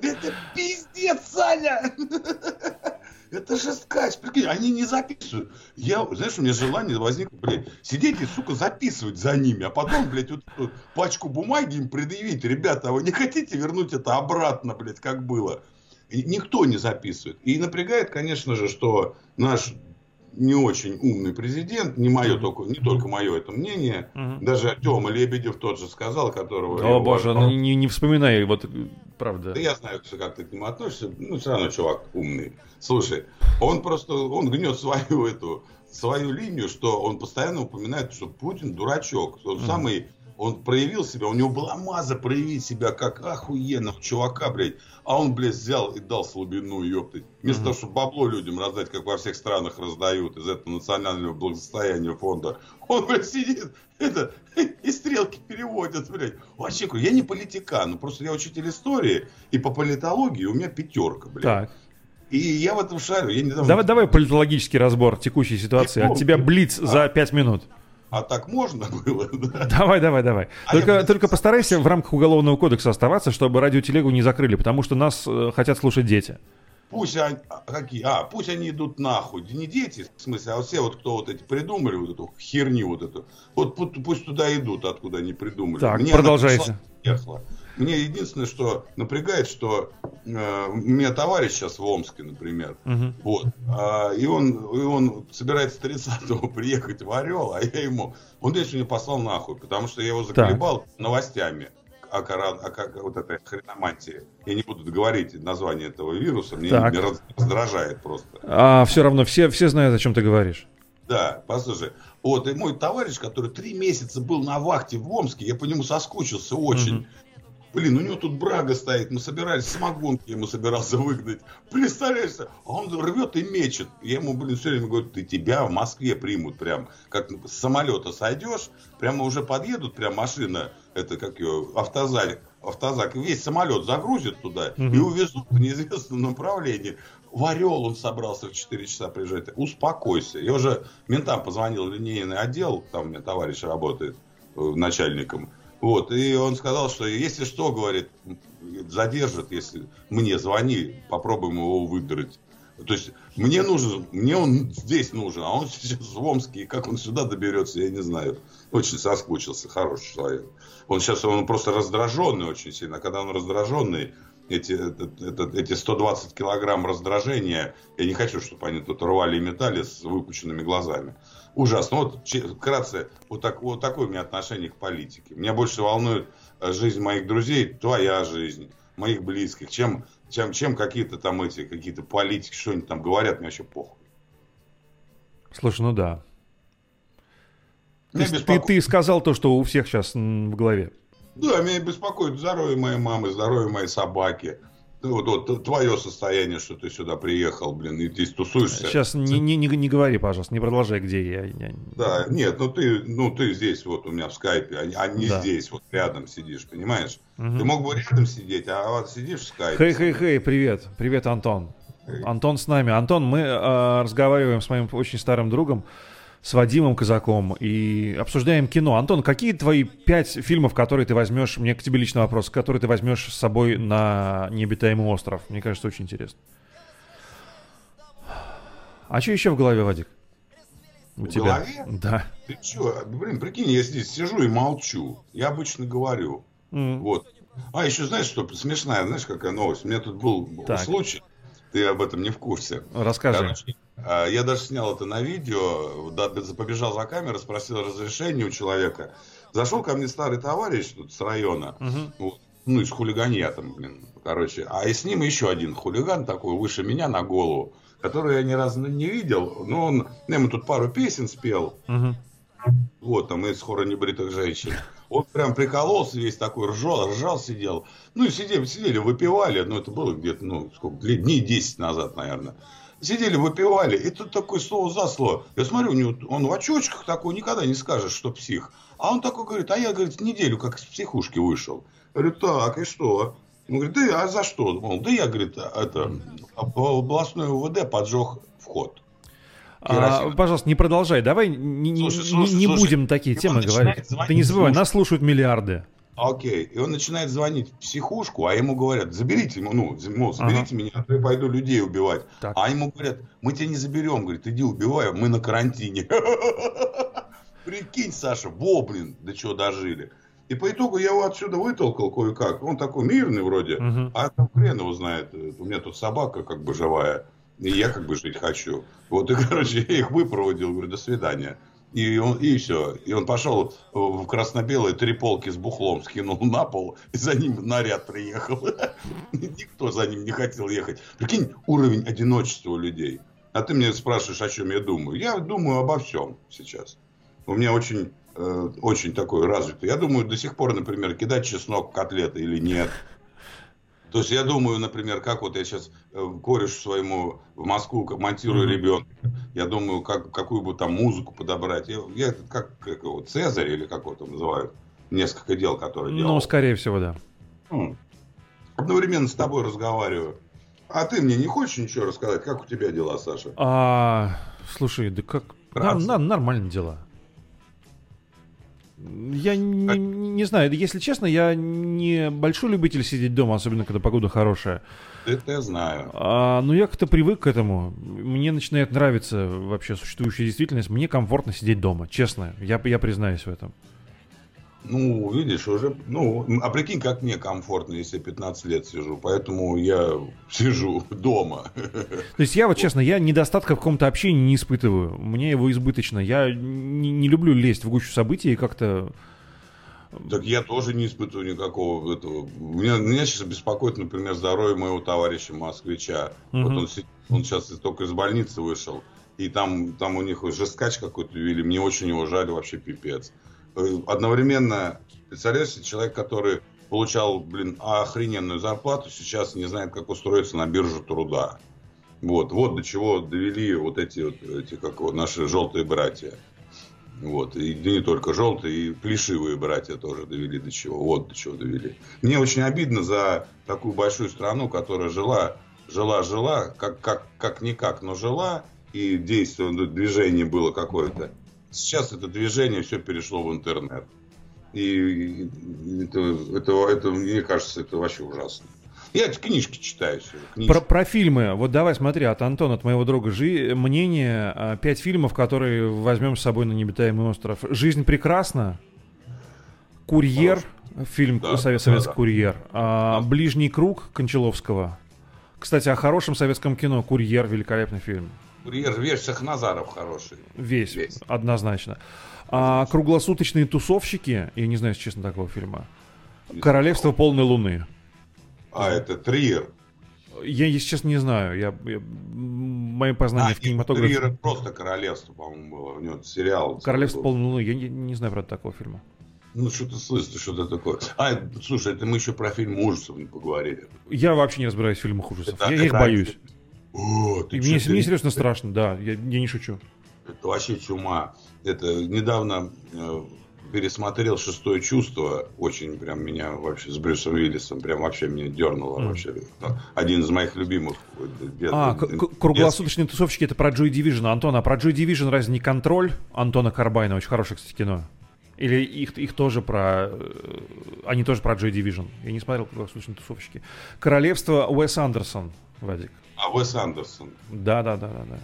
Это пиздец, Саня! Это же скач, прикинь, они не записывают. Я, знаешь, у меня желание возникло, блядь, сидеть и, сука, записывать за ними, а потом, блядь, вот эту пачку бумаги им предъявить. Ребята, а вы не хотите вернуть это обратно, блядь, как было? И никто не записывает. И напрягает, конечно же, что наш не очень умный президент, не мое только, не только мое это мнение, Мгм. даже Тёма Лебедев тот же сказал, которого... О боже, ну не, не вспоминай, вот э, правда. Да я знаю, как ты к нему относишься, ну, все равно чувак умный. Слушай, он просто, он гнет свою эту, свою линию, что он постоянно упоминает, что Путин дурачок. Он Мгм. самый он проявил себя, у него была маза проявить себя как охуенного чувака, блядь. А он, блядь, взял и дал слабину, ёптать. Вместо того, чтобы бабло людям раздать, как во всех странах раздают из этого национального благосостояния фонда. Он, блядь, сидит, это, и стрелки переводят, блядь. Вообще, я не политикан, ну просто я учитель истории, и по политологии у меня пятерка, блядь. Так. И я в этом шарю. Я недавно... Давай, давай политологический разбор текущей ситуации. От тебя блиц за пять минут. А так можно было? Да? Давай, давай, давай. А Только, я- только постарайся в рамках уголовного кодекса оставаться, чтобы радиотелегу не закрыли, потому что нас э, хотят слушать дети. Пусть они, а, какие, а, пусть они идут нахуй. Не дети, в смысле, а все вот, кто вот эти придумали вот эту херню вот эту, вот пу- пусть туда идут, откуда они придумали. Так, она продолжайте. Мне единственное, что напрягает, что у меня товарищ сейчас в Омске, например, Мгм. вот, а, и, он, и он собирается 30-го приехать в Орел, а я ему, он дальше меня послал нахуй, потому что я его заколебал новостями о, кора- о как- вот этой хреномантии. Я не буду говорить название этого вируса, мне Так. раз- раздражает просто. А все равно все, все знают, о чем ты говоришь. Да, послушай, вот, и мой товарищ, который три месяца был на вахте в Омске, я по нему соскучился очень. Мгм. Блин, у него тут брага стоит, мы собирались, самогонки ему собирался выгнать. Представляешь, а он рвет и мечет. Я ему, блин, все время говорю, ты тебя в Москве примут прям, как с самолета сойдешь, прямо уже подъедут, прям машина, это как ее, автозак, автозак, весь самолет загрузят туда и Мгм. увезут в неизвестном направлении. В Орел он собрался в 4 часа приезжать. Успокойся. Я уже ментам позвонил в линейный отдел, там у меня товарищ работает э, начальником. Вот, и он сказал, что если что, говорит, задержат, если мне звони, попробуем его выдрать. То есть мне нужен, мне он здесь нужен, а он сейчас в Омске, и как он сюда доберется, я не знаю. Очень соскучился, хороший человек. Он сейчас, он просто раздраженный очень сильно. Когда он раздраженный, эти, этот- эти 120 килограмм раздражения, я не хочу, чтобы они тут рвали и метали с выпученными глазами. Ужасно. Вот, вкратце, вот, так, вот такое у меня отношение к политике. Меня больше волнует э, жизнь моих друзей, твоя жизнь, моих близких, чем, чем, чем какие-то там эти, какие-то политики, что-нибудь там говорят, мне вообще похуй. Слушай, ну да. Меня Ты, ты, ты сказал то, что у всех сейчас в голове. Да, меня беспокоит здоровье моей мамы, здоровье моей собаки. Ну, Вот, вот твое состояние, что ты сюда приехал, блин, и здесь тусуешься. Сейчас не, не, не, не говори, пожалуйста, не продолжай, где я. я- Да, нет, ну ты, ну ты здесь вот у меня в скайпе, а, не- а не Да. здесь, вот рядом сидишь, понимаешь? Мгм. Ты мог бы рядом сидеть, а вот сидишь в скайпе. Хей, хей, хей, привет. Привет, Антон. Антон с нами. Антон, мы э, разговариваем с моим очень старым другом, с Вадимом Казаком, и обсуждаем кино. Антон, какие твои пять фильмов, которые ты возьмешь, мне к тебе личный вопрос, которые ты возьмешь с собой на необитаемый остров? Мне кажется, очень интересно. А что еще в голове, Вадик? У В тебя? голове? Да. Ты чё, блин, прикинь, я здесь сижу и молчу. Я обычно говорю. М, Вот. А еще знаешь, что смешная, знаешь, какая новость? У меня тут был Так. случай, ты об этом не в курсе. Расскажи. Короче, я даже снял это на видео, побежал за камерой, спросил разрешение у человека. Зашел ко мне старый товарищ тут с района, вот, ну, из хулиганья блин, короче. А и с ним еще один хулиган такой, выше меня на голову, который я ни разу не видел, но он, я ему тут пару песен спел, Мгм. вот, там из хора небритых женщин. Он прям прикололся весь такой, ржал, ржал, сидел. Ну и сидели, сидели, выпивали, ну это было где-то, ну, сколько, дней дней 10 назад, наверное. Сидели, выпивали, и тут такое слово за слово. Я смотрю, у него, он в очочках такой, никогда не скажешь, что псих. А он такой говорит, а я, говорит, неделю как из психушки вышел. Я говорю, так, и что? Он говорит, да а за что? Мол, да я, говорит, это, в областной УВД поджег вход. А, пожалуйста, не продолжай. Давай не, Слушай, не- слушай, не слушай. будем такие он темы говорить. Ты не забывай, нас слушают миллиарды. Окей. И он начинает звонить в психушку, а ему говорят, заберите, ему, ну, мол, заберите меня, а то я пойду людей убивать. Так. А ему говорят, мы тебя не заберем, говорит, иди убивай, мы на карантине. Прикинь, Саша, во, блин, до чего дожили. И по итогу я его отсюда вытолкал кое-как. Он такой мирный вроде, а там хрен его знает. У меня тут собака как бы живая, и я как бы жить хочу. Вот и, короче, я их выпроводил, говорю, до свидания. И, он, и все. И он пошел в красно-белые три полки с бухлом, скинул на пол, и за ним наряд приехал. Никто за ним не хотел ехать. Прикинь, уровень одиночества у людей. А ты мне спрашиваешь, о чем я думаю. Я думаю обо всем сейчас. У меня очень э, очень такой развитый. Я думаю, до сих пор, например, кидать чеснок в котлеты или нет. То есть я думаю, например, как вот я сейчас э, корешу своему в Москву монтирую ребенка, я думаю, как, какую бы там музыку подобрать. Я, я как, как его, Цезарь или как его там называют, несколько дел, которые делал. Ну, скорее всего, да. Одновременно с тобой разговариваю. А ты мне не хочешь ничего рассказать? Как у тебя дела, Саша? А, слушай, да как... На- нормальные дела. Я не, не знаю, если честно, я не большой любитель сидеть дома, особенно когда погода хорошая. Это я знаю. А, но я как-то привык к этому. Мне начинает нравиться вообще существующая действительность. Мне комфортно сидеть дома, честно. Я, я признаюсь в этом. Ну, видишь, уже, ну, а прикинь, как мне комфортно, если я 15 лет сижу, поэтому я сижу дома. То есть я вот честно, я недостатка в каком-то общении не испытываю. Мне его избыточно. Я не, не люблю лезть в гущу событий и как-то... Так я тоже не испытываю никакого этого. Меня, меня сейчас беспокоит, например, здоровье моего товарища москвича. Вот Мгм. он, он сейчас только из больницы вышел, и там, там у них жесткач какой-то вели. Мне очень его жаль, вообще пипец. Одновременно, представляешь, человек, который получал, блин, охрененную зарплату, сейчас не знает, как устроиться на биржу труда. Вот, вот до чего довели вот эти вот, эти, как вот, наши желтые братья. Вот, и не только желтые, и плешивые братья тоже довели до чего. Вот до чего довели. Мне очень обидно за такую большую страну, которая жила, жила, жила, как, как, как никак, но жила, и действие, ну, движение было какое-то. Сейчас это движение все перешло в интернет. И это, это, это, мне кажется, это вообще ужасно. Я эти книжки читаю все. Книжки. Про, про фильмы. Вот давай смотри, от Антона, от моего друга, жи... мнение. а, Пять фильмов, которые возьмем с собой на необитаемый остров. «Жизнь прекрасна». «Курьер». Фильм Да, совет, да, советский да. курьер. А, «Ближний круг» Кончаловского. Кстати, о хорошем советском кино. «Курьер» великолепный фильм. Курьер, вещь Сахназаров хороший. Весь, Весь. однозначно. А, «Круглосуточные тусовщики». Я не знаю, честно, такого фильма. «Королевство полной луны». А, это Триер. Я, если честно, не знаю. Я, я- мои познания А, в кинематографе... Триер это просто королевство, по-моему, было. У него сериал. Королевство был. полной луны. Я не, не знаю про такого фильма. Ну, что ты слышишь, что-то такое. А, это- слушай, это мы еще про фильм ужасов не поговорили. Я вообще не разбираюсь в фильмах ужасов. Это- я, я их это- боюсь. О, ты мне, мне серьезно страшно, да. Я, я не шучу. Это вообще чума. Это недавно э, пересмотрел шестое чувство. Очень прям меня вообще с Брюсом Уиллисом прям вообще меня дернуло Мгм. вообще. Один из моих любимых. э, дет- А, к- круглосуточные тусовщики это про Joy Division. Антон, а про Joy Division разве не контроль Антона Карбайна? Очень хорошее, кстати, кино. Или их, их тоже про... э, Они тоже про Joy Division. Я не смотрел круглосуточные тусовщики. Королевство Уэс Андерсон, Вадик. А Уэс Андерсон. Да, да, да, да, да.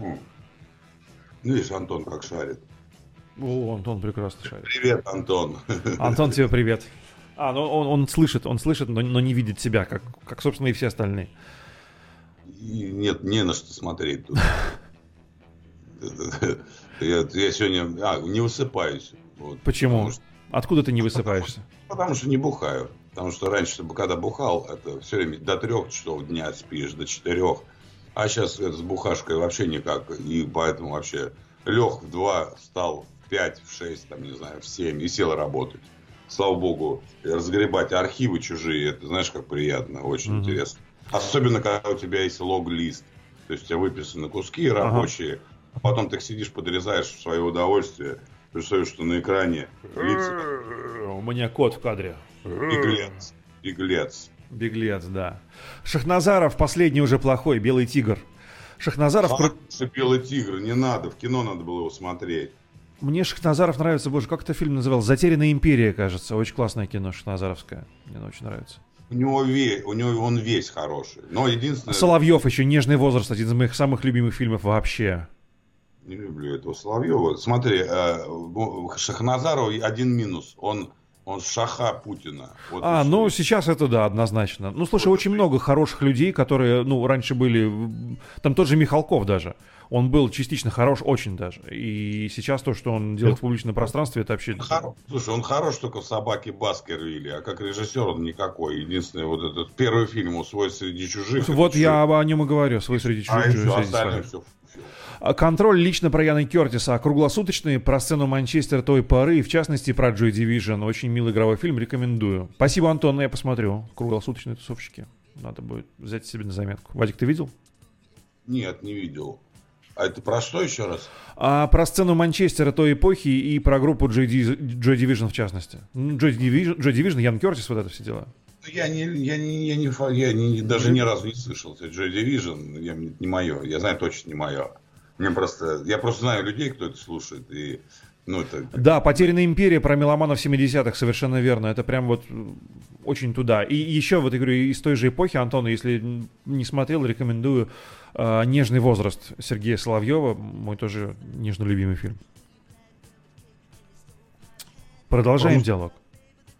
М. Ну, видишь, Антон как шарит. О, Антон прекрасно шарит. Привет, Антон. Антон, тебе привет. А, ну он, он слышит, он слышит, но, но не видит себя, как, как, собственно, и все остальные. И нет, не на что смотреть тут. Я, я сегодня а, не высыпаюсь. Вот, Почему? Потому что, Откуда ты не высыпаешься? потому что не бухаю. Потому что раньше, когда бухал, это все время до трех часов дня спишь, до четырех. А сейчас это с бухашкой вообще никак. И поэтому вообще лег в два, встал в пять, в шесть, там, не знаю, в семь и сел работать. Слава богу, разгребать архивы чужие, это знаешь, как приятно, очень Мгм. интересно. Особенно, когда у тебя есть лог-лист. То есть у тебя выписаны куски рабочие, а потом ты сидишь, подрезаешь в свое удовольствие, представляешь, что на экране лица У меня кот в кадре. Беглец. Беглец. Беглец, да. Шахназаров последний уже плохой, белый тигр. Шахназаров... Хороший белый тигр, не надо, в кино надо было его смотреть. Мне Шахназаров нравится, боже, как это фильм называл? «Затерянная империя», кажется. Очень классное кино Шахназаровское. Мне оно очень нравится. У него, ве- у него он весь хороший. Но единственное, Соловьев еще «Нежный возраст», один из моих самых любимых фильмов вообще. не люблю этого Соловьева. Смотри, э, у Шахназарова один минус. Он, он шаха Путина. Вот А, и ну сейчас это да, однозначно. Ну слушай, очень много хороших людей, которые, ну, раньше были. Там тот же Михалков даже. Он был частично хорош, очень даже. И сейчас то, что он делает в публичном пространстве, это вообще. Он хоро- Слушай, он хорош только в «Собаке Баскервилля», а как режиссер он никакой. Единственное, вот этот первый фильм у «Свой среди чужих». Вот это я об- о нем и говорю, свой среди А чужих. и всё, среди остальное все. А Контроль лично про Яна Кертиса, а круглосуточный про сцену Манчестера той поры, и в частности про Joy Division. Очень милый игровой фильм, рекомендую. Спасибо, Антон, я посмотрю. Круглосуточные тусовщики. Надо будет взять себе на заметку. Вадик, ты видел? Нет, не видел. А это про что еще раз? А про сцену Манчестера той эпохи и про группу Joy, Di- Joy Division в частности. Ну, Joy Division, Joy Division, Ян Кертис, вот это все дела. Ну, Я, не, я, не, я, не, я не- даже ни разу не слышал. Joy Division, я, не мое. Я знаю точно не мое. Мне просто, я просто знаю людей, кто это слушает. И, ну, это, Да, «Потерянная империя» про меломанов 70-х, совершенно верно. Это прям вот очень туда. И еще, вот я говорю, из той же эпохи, Антон, если не смотрел, рекомендую э, «Нежный возраст» Сергея Соловьева, мой тоже нежно любимый фильм. Продолжаем Про- диалог.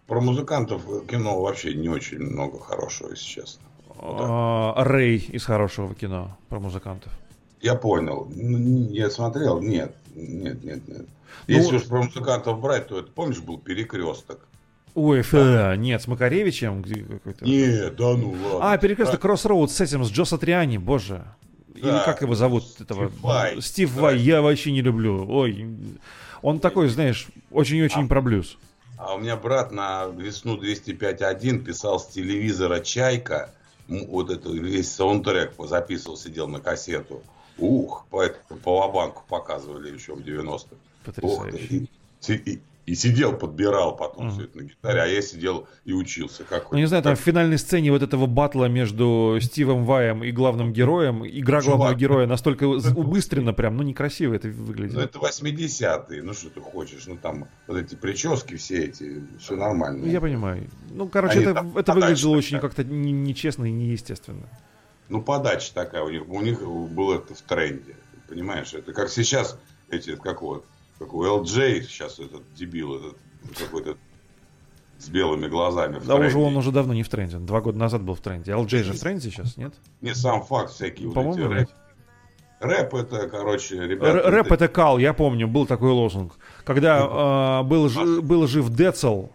Про музыкантов кино вообще не очень много хорошего, если честно. А, Рэй из хорошего кино про музыкантов. Я понял. Ну, Я смотрел? Нет. Нет, нет, нет. Ну, Если уж про музыкантов брать, то это, помнишь, был перекресток. Ой, фэ, нет, с Макаревичем какой-то. Нет, да ну ладно. А, перекресток Кроссроуд с этим, с Джо Сатриани, боже. Или Да, как его зовут? этого? Стив Вай. Стив Да. Вай, я вообще не люблю. Ой, он такой, знаешь, очень-очень про блюз. А у меня брат на весну 205.1 писал с телевизора «Чайка». Вот это весь саундтрек записывал, сидел на кассету. Ух, по, это- по Лобанку показывали еще в 90-х. Ух ты. Потрясающе. И, и- и сидел, подбирал потом Мгм. все это на гитаре, а я сидел и учился. Как Ну, не знаю, там в финальной сцене вот этого батла между Стивом Ваем и главным героем, игра Чувак. главного героя настолько убыстренно прям, ну некрасиво это выглядит. Ну, это 80-е, ну что ты хочешь, ну там вот эти прически все эти, все нормально. Ну, Я понимаю. Ну, короче, Они это, там это выглядело очень как-то не- нечестно и неестественно. Ну, подача такая у них. У них было это в тренде. Понимаешь? Это как сейчас эти, как вот, как у LJ сейчас этот дебил, этот какой-то с белыми глазами Да уже он уже давно не в тренде. Два года назад был в тренде. LJ же в тренде сейчас, нет? Не сам факт всякие вот эти По-моему, рэп. нет. Рэп это, короче, ребята... Р- Рэп это кал, я помню, был такой лозунг. Когда а, был, жи- был жив Децл,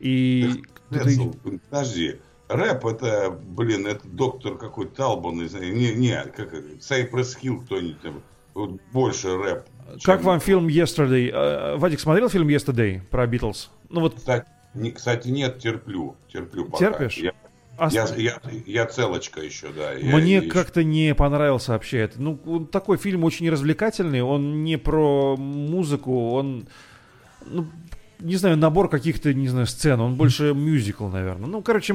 и... Децл, подожди. Рэп это, блин, это доктор какой-то Талбан, не знаю, не, не, как Cypress Hill кто-нибудь там, вот больше рэп. Как вам фильм Yesterday? А, Вадик смотрел фильм Yesterday про Битлз? Ну вот, Кстати, не- кстати, нет, терплю, терплю пока. Терпишь? Я, а я, я, я целочка еще, да. Я- мне я как-то не понравился вообще это. Ну, такой фильм очень развлекательный, он не про музыку, он, ну, не знаю, набор каких-то, не знаю, сцен, он больше мюзикл, наверное. Ну, короче,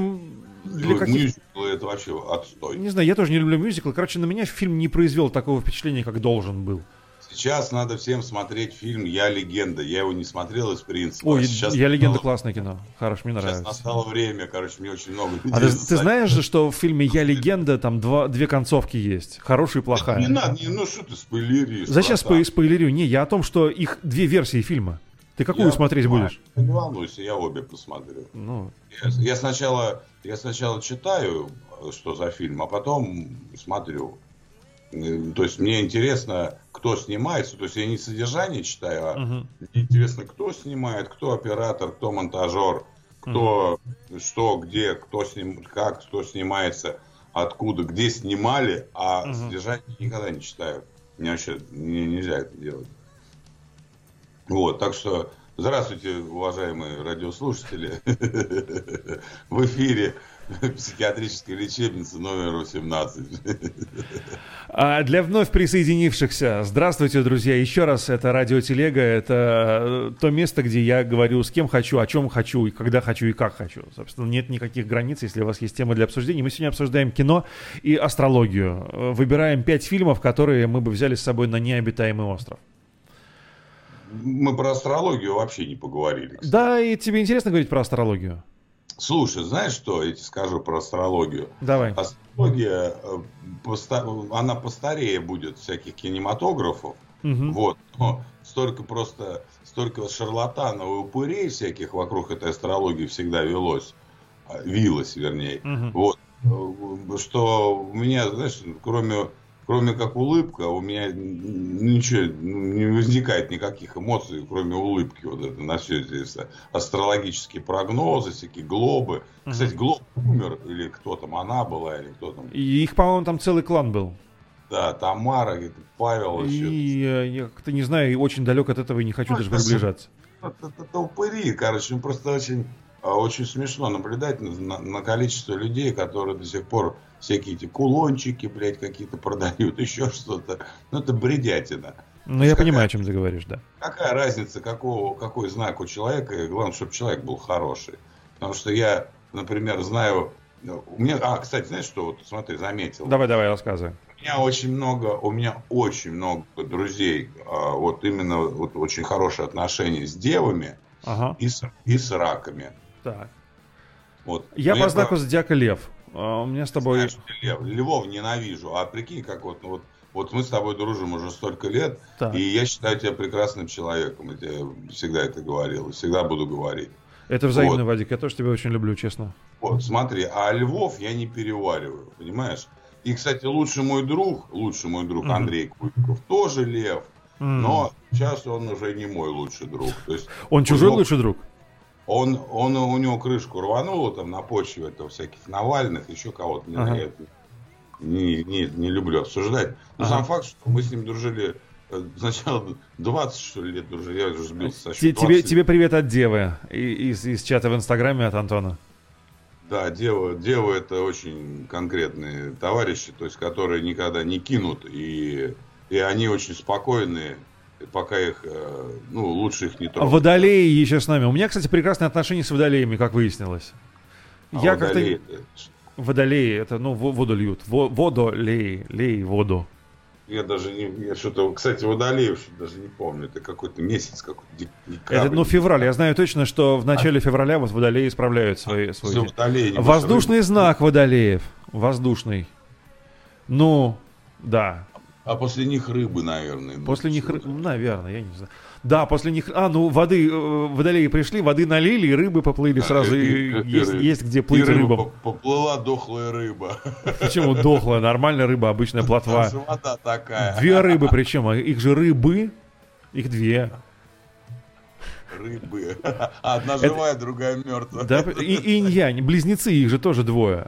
для еще- каких мюзикл это вообще отстой. Не знаю, я тоже не люблю мюзиклы. Короче, на меня фильм не произвел такого впечатления, как должен был. Сейчас надо всем смотреть фильм «Я легенда». Я его не смотрел из принципа. Ой, сейчас я легенда классное кино. Хорош, мне Сейчас нравится. настало время, короче, мне очень много людей А ты, ты знаешь же, что в фильме Я легенда там два, две концовки есть. Хорошая и плохая. Не надо, не, ну что ты спойлеришь? Зачем спой- спойлерю? Не, я о том, что их две версии фильма. Ты какую Я смотреть понимаю. будешь? Не волнуйся, я обе посмотрю. Ну, Я, я сначала, я сначала читаю, что за фильм, а потом смотрю. Э, То есть мне интересно, кто снимается. То есть я не содержание читаю, а мне интересно, кто снимает, кто оператор, кто монтажер, кто, что, где, кто сним, как, кто снимается, откуда, где снимали, а Мгм. содержание никогда не читаю. Мне вообще не- нельзя это делать. Вот, так что здравствуйте, уважаемые радиослушатели. В эфире психиатрической лечебницы номер 18. А для вновь присоединившихся, здравствуйте, друзья, еще раз, это Радио Телега, это э, то место, где я говорю с кем хочу, о чем хочу, и когда хочу, и как хочу. Собственно, нет никаких границ, если у вас есть темы для обсуждения. Мы сегодня обсуждаем кино и астрологию. Э, Выбираем пять фильмов, которые мы бы взяли с собой на необитаемый остров. Мы про астрологию вообще не поговорили. кстати. Да, и тебе интересно говорить про астрологию? Слушай, знаешь что, я тебе скажу про астрологию. Давай. Астрология, э, она постарее будет всяких кинематографов. Мгм. Вот. Но столько просто, столько шарлатанов и упырей всяких вокруг этой астрологии всегда велось. а, Вилось, вернее. Мгм. Вот. Э, Что у меня, знаешь, кроме, кроме как улыбка, у меня ничего ну, не возникает никаких эмоций, кроме улыбки. Вот это на все с- астрологические прогнозы, всякие глобы. Кстати, Глоб умер, или кто там, она была, или кто там. И их, по-моему, там целый клан был. Да, Тамара, Павел еще. И э, я как-то не знаю, и очень далек от этого и не хочу Ну, даже приближаться. Это, это- это упыри, короче, ну, просто очень, очень смешно наблюдать на, на- на количество людей, которые до сих пор всякие эти кулончики, блядь, какие-то продают, еще что-то. Ну, это бредятина. Ну, я Какая- понимаю, о чем ты говоришь, да. Какая разница, какого, какой знак у человека, и главное, чтобы человек был хороший. Потому что я, например, знаю... ну, У меня, а, кстати, знаешь, что вот, смотри, заметил. Давай, давай, рассказывай. У меня очень много, у меня очень много друзей, а, вот именно вот очень хорошие отношения с девами Ага. и с, и с раками. Так. Вот. Я Но по знаку зодиака Лев. А, У меня с тобой... знаешь, Лев, Львов ненавижу. А прикинь, как вот, ну вот, вот мы с тобой дружим уже столько лет, Так. и я считаю тебя прекрасным человеком. Я тебе всегда это говорил, и всегда буду говорить. Это взаимно, Вот. Вадик. Я тоже тебя очень люблю, честно. Вот, смотри, а Львов я не перевариваю, понимаешь? И, кстати, лучший мой друг, лучший мой друг Мгм. Андрей Куликов, тоже Лев, М. но сейчас он уже не мой лучший друг. То есть Он чужой лучший друг? Он, он, у него крышку рвануло там на почве этого всяких Навальных, еще кого-то. Не, Ага. я не, не, не люблю обсуждать. Но Ага. сам факт, что мы с ним дружили э, сначала 20 что ли, лет дружили, я уже сбился со счета. Тебе, 20 тебе привет от Девы из, из чата в Инстаграме от Антона. Да, дева, дева это очень конкретные товарищи, то есть которые никогда не кинут, и, и они очень спокойные, пока их, э, ну, лучше их не трогать. Водолеи еще с нами. У меня, кстати, прекрасные отношения с водолеями, как выяснилось. А Я как-то... водолеи это- Водолеи, это, ну, во- воду льют. Во- водолеи, лей воду. Я даже не, я что-то, кстати, Водолеев даже не помню, это какой-то месяц, какой-то дек- декабрь. Это, ну, февраль. Я знаю точно, что в начале февраля вот водолеи исправляют свои... свои... За Водолея, небось, Воздушный знак водолеев. Воздушный. Ну, да. А после них рыбы, наверное. ну, После них, что ры- за- наверное, я не знаю. Да, после них, а, ну, воды, э, водолеи пришли, воды налили, и рыбы поплыли сразу, и- и, и- и есть, рыб- есть где И плыть рыба рыбам. по- Поплыла дохлая рыба. Почему дохлая, нормальная рыба, обычная плотва. Вода такая. Две рыбы причем, а их же рыбы, их две. Рыбы. Одна живая, другая мертвая. Да, и инь-янь, близнецы, их же тоже двое.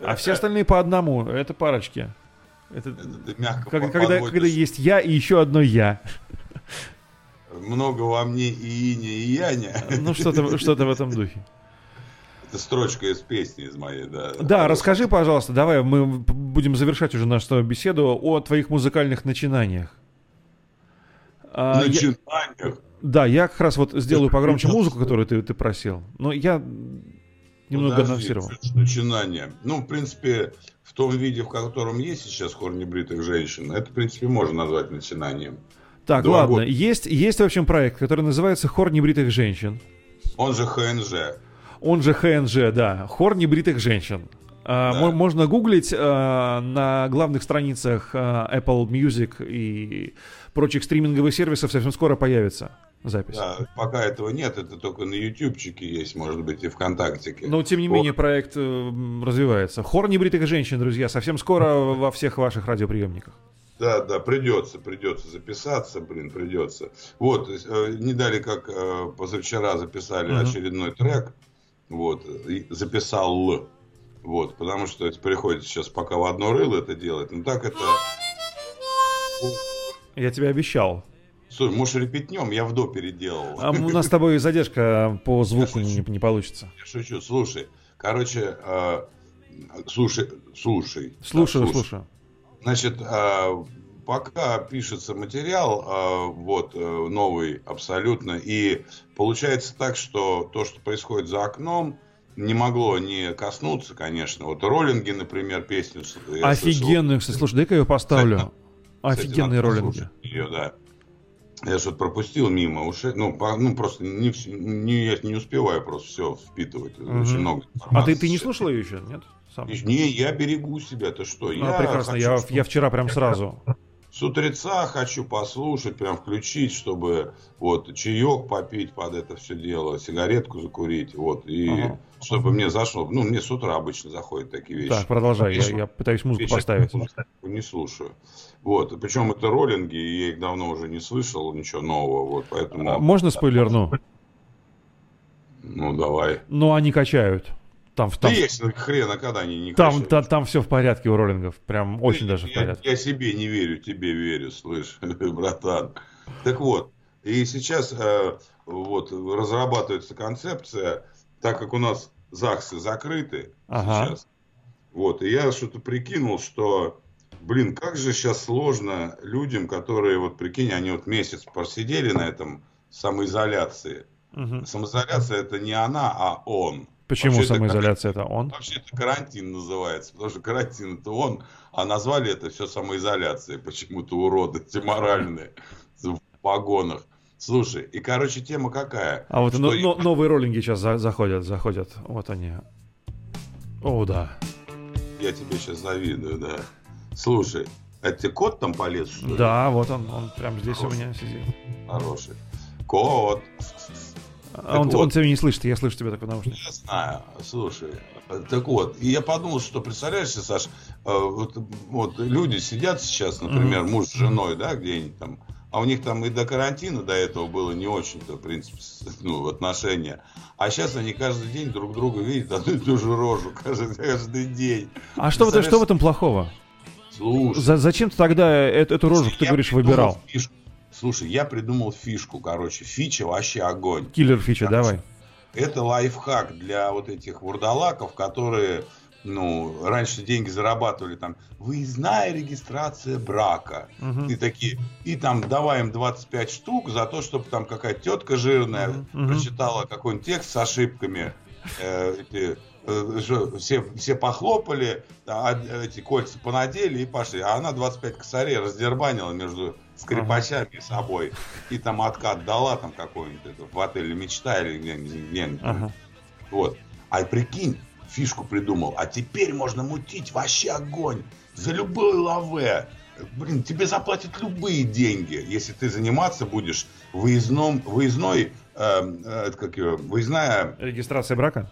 А все остальные по одному, это парочки. Это, Это мягко как- когда, когда есть я и еще одно я. Много во мне и иня, и яня. Ну, что-то что в этом духе. Это строчка из песни из моей, да. Да, расскажи, пожалуйста, давай мы будем завершать уже нашу беседу о твоих музыкальных начинаниях. А, я- Начинаниях. да, я как раз вот сделаю погромче музыку, которую ты, ты просил. Но я немного анонсировал. Начинание. Ну, в принципе, в том виде, в котором есть сейчас хор небритых женщин, это, в принципе, можно назвать начинанием. Так, Два ладно, года. есть, есть, в общем, проект, который называется «Хор небритых женщин». Он же ХНЖ. Он же ХНЖ, да, «Хор небритых женщин». А, Да. мо- Можно гуглить а, на главных страницах а, Apple Music и прочих стриминговых сервисов совсем скоро появится запись. Да, пока этого нет, это только на ютубчике есть, может быть, и ВКонтактике. Но, тем не Вот. менее, проект э, развивается. Хор небритых женщин, друзья, совсем скоро во всех ваших радиоприемниках. Да, да, придется, придется записаться, блин, придется. Вот, э, не дали, как э, позавчера записали Мгм. очередной трек, вот, записал Л, вот, потому что это приходится сейчас пока в одно рыло это делать, ну так это... Я тебе обещал. Слушай, может, репетнем, я в до переделал. А у нас с тобой задержка по звуку не, не получится. Я шучу, слушай, короче, э, слушай, слушай. Слушаю, так, слушаю. Значит, э, пока пишется материал, э, вот, э, новый абсолютно, и получается так, что то, что происходит за окном, не могло не коснуться, конечно. Вот роллинги, например, песню. я слышал. Офигенную, кстати, слушай, дай-ка я ее поставлю. Кстати, Офигенные роллинги. Ее, да. Я что-то пропустил мимо ушей. Ну, по- ну просто не, не, я не успеваю просто все впитывать. Мгм. Очень много А ты, ты не слушал ее еще, нет? Сам? Не, я берегу себя, ты что? А, я прекрасно, хочу, я, чтобы- я вчера прям сразу. С утреца хочу послушать, прям включить, чтобы вот чаек попить под это все дело, сигаретку закурить, вот, и Ага. чтобы мне зашло. Ну, мне с утра обычно заходят такие вещи. Так, продолжай, я, я пытаюсь музыку поставить. Не слушаю. Вот, причем это роллинги, и я их давно уже не слышал, ничего нового, вот, поэтому, А, Можно спойлерну? ну, давай. Ну, они качают. Там, Да там, есть ну, хрена, когда они не там, та- там, все в порядке у роллингов. Прям очень Я- даже в я, порядке. я себе не верю, тебе верю, слышь, братан. Так вот, и сейчас э, вот разрабатывается концепция, так как у нас ЗАГСы закрыты Ага. сейчас. Вот, и я что-то прикинул, что, блин, как же сейчас сложно людям, которые, вот прикинь, они вот месяц просидели на этом самоизоляции. Мгм. Самоизоляция это не она, а он. Почему Вообще это самоизоляция это он? Вообще это карантин называется, потому что карантин это он, а назвали это все самоизоляцией, почему-то уроды, эти моральные, в погонах. Слушай, и короче тема какая? А вот Что но- но- новые роллинги сейчас за- заходят, заходят. Вот они. О, да. Я тебе сейчас завидую, да. Слушай, это тебе кот там полез, что ли? Да, вот он, он прям здесь у Хороший. меня сидит. Хороший. Кот. А он, вот. он тебя не слышит, я слышу тебя так потому что. Я знаю, слушай, так вот, и я подумал, что, представляешь Саш, э, вот, вот люди сидят сейчас, например, муж с женой, да, где-нибудь там, а у них там и до карантина до этого было не очень-то, в принципе, ну, отношения. А сейчас они каждый день друг друга видят одну и ту же рожу, каждый, каждый день. А что, в этом- что в этом плохого? Слушай, За- зачем ты тогда э- эту рожу, ты я говоришь, придумал выбирал? фишку. Слушай, я придумал фишку, короче, фича вообще огонь. Киллер фича, Короче, давай. Это лайфхак для вот этих вурдалаков, которые, ну, раньше деньги зарабатывали там, выездная регистрация брака. Мгм. И такие, и там давай им 25 штук за то, чтобы там какая-то тетка жирная мгм. прочитала какой-нибудь текст с ошибками. Э, э, все, все похлопали, а, эти кольца понадели и пошли. А она 25 косарей раздербанила между скрипачами и собой. И там откат дала там какой-нибудь в отеле «Мечта» или где-нибудь. Ага. Вот. А прикинь, фишку придумал. А теперь можно мутить вообще огонь. За любое лаве. Блин, тебе заплатят любые деньги, если ты заниматься будешь выездном, выездной, э, э, это как ее, выездная, Регистрация брака?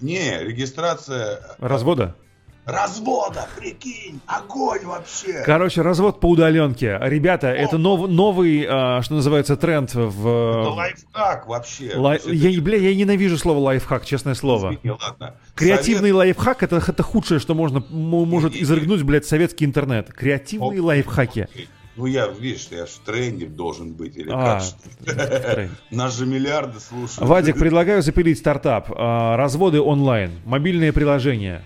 не, регистрация Развода? Развода, прикинь, огонь вообще. Короче, развод по удаленке. Ребята, это нов- новый, а, что называется, тренд Это в... лайфхак вообще. лай- Это- Я, бля, я ненавижу слово лайфхак, честное слово. Извини, ладно. Креативный Совет- лайфхак это, это худшее, что можно может И- и- изрыгнуть, блядь, советский интернет. Креативные Оп. лайфхаки. Ну, я, видишь, я же тренде должен быть, или А, как? Нас же миллиарды слушают. Вадик, предлагаю запилить стартап. А, Разводы онлайн. Мобильное приложение.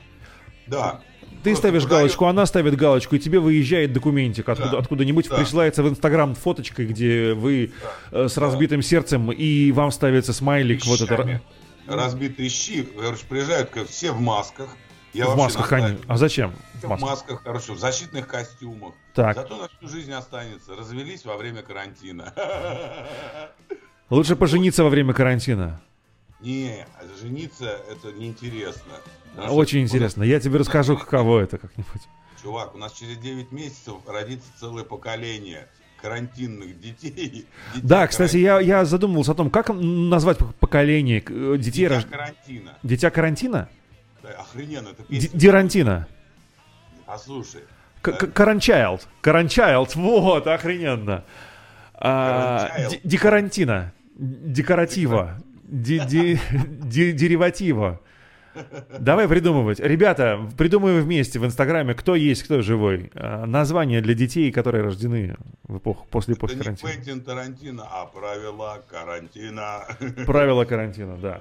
Да. Ты Просто ставишь продаёт- галочку, она ставит галочку, и тебе выезжает документик откуда, Да. откуда-нибудь, Да. присылается в Инстаграм фоточкой, где вы э, с разбитым сердцем, и вам ставится смайлик. Вот это. Щами. Разбитые щи, короче, приезжают все в масках. Я В масках они. А зачем? В В масках. масках, хорошо, в защитных костюмах. Так. Зато на всю жизнь останется. Развелись во время карантина. Лучше пожениться во время карантина. Не, жениться это неинтересно. Очень интересно. Я тебе расскажу, каково это как-нибудь. Чувак, у нас через 9 месяцев родится целое поколение карантинных детей. детей Да, кстати, я, я задумывался о том, как назвать поколение э, детей Дитя рож- карантина. Дитя карантина? Да, охрененно, это песня. Дирантина. Послушай, Каранчайлд. Каранчайлд, вот, охрененно. А, Декарантина. Декоратива. Дериватива. Давай придумывать. Ребята, придумываем вместе в Инстаграме, кто есть, кто живой. А, Названия для детей, которые рождены в эпоху, после эпохи это не карантина. Квентин Тарантино, а правила карантина. Правила карантина, да.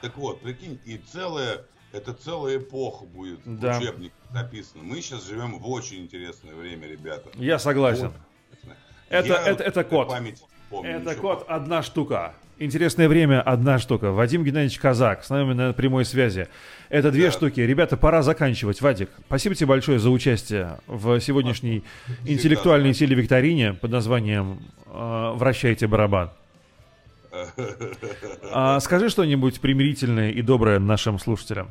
Так вот, прикинь, и целая, это целая эпоха будет Да. в учебниках написано. Мы сейчас живем в очень интересное время, ребята. Я согласен. Вот. Это- Я это- это код. память помню Это код одна штука. Интересное время одна штука. Вадим Геннадьевич Казак с нами на прямой связи. Это две Да. штуки. Ребята, пора заканчивать. Вадик, спасибо тебе большое за участие в сегодняшней интеллектуальной телевикторине под названием э, «Вращайте барабан». А скажи что-нибудь примирительное и доброе нашим слушателям.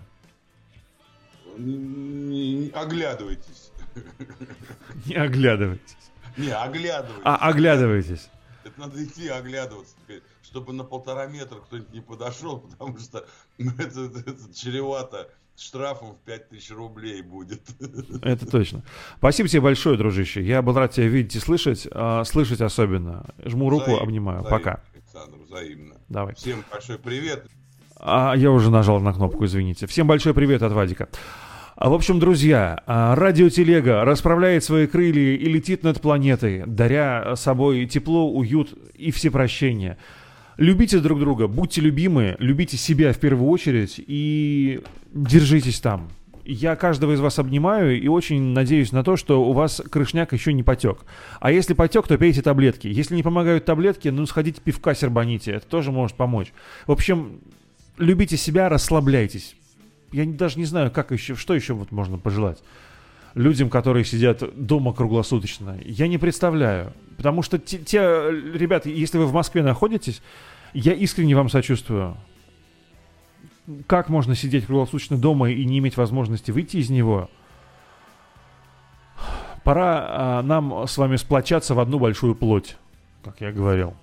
Не- Оглядывайтесь. Не оглядывайтесь. Не, оглядывайтесь. А оглядывайтесь. Это надо идти оглядываться теперь, чтобы на полтора метра кто-нибудь не подошел, потому что ну, это, это- это чревато штрафом в 5000 рублей будет. Это точно. Спасибо тебе большое, дружище. Я был рад тебя видеть и слышать. а, слышать особенно. Жму руку, Взаимно, обнимаю. взаимно, Пока. Александр, взаимно. Давай. Всем большой привет. А я уже нажал на кнопку, извините. Всем большой привет от Вадика. А, в общем, друзья, а, радиотелега расправляет свои крылья и летит над планетой, даря собой тепло, уют и всепрощение. Любите друг друга, будьте любимы, любите себя в первую очередь и держитесь там. Я каждого из вас обнимаю и очень надеюсь на то, что у вас крышняк еще не потек. А если потек, то пейте таблетки. Если не помогают таблетки, ну сходите пивка сербаните, это тоже может помочь. В общем, любите себя, расслабляйтесь. Я даже не знаю, как еще, что еще вот можно пожелать людям, которые сидят дома круглосуточно. Я не представляю. Потому что те, те ребята, если вы в Москве находитесь, я искренне вам сочувствую. Как можно сидеть круглосуточно дома и не иметь возможности выйти из него? Пора а, нам с вами сплочаться в одну большую плоть, как я говорил.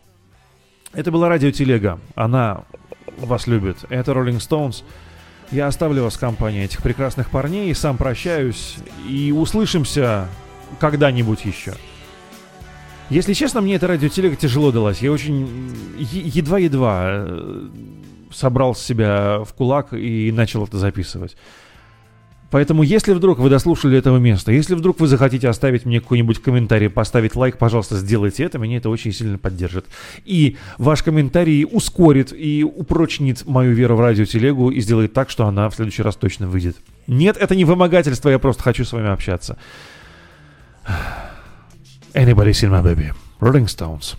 Это была радиотелега. Она вас любит. Это Rolling Stones. Я оставлю вас в компании этих прекрасных парней, сам прощаюсь и услышимся когда-нибудь еще. Если честно, мне эта радиотелега тяжело далась. Я очень едва-едва э, собрал себя в кулак и начал это записывать. Поэтому, если вдруг вы дослушали этого места, если вдруг вы захотите оставить мне какой-нибудь комментарий, поставить лайк, пожалуйста, сделайте это, меня это очень сильно поддержит. И ваш комментарий ускорит и упрочнит мою веру в радиотелегу и сделает так, что она в следующий раз точно выйдет. Нет, это не вымогательство, я просто хочу с вами общаться. Anybody seen my baby? Rolling Stones.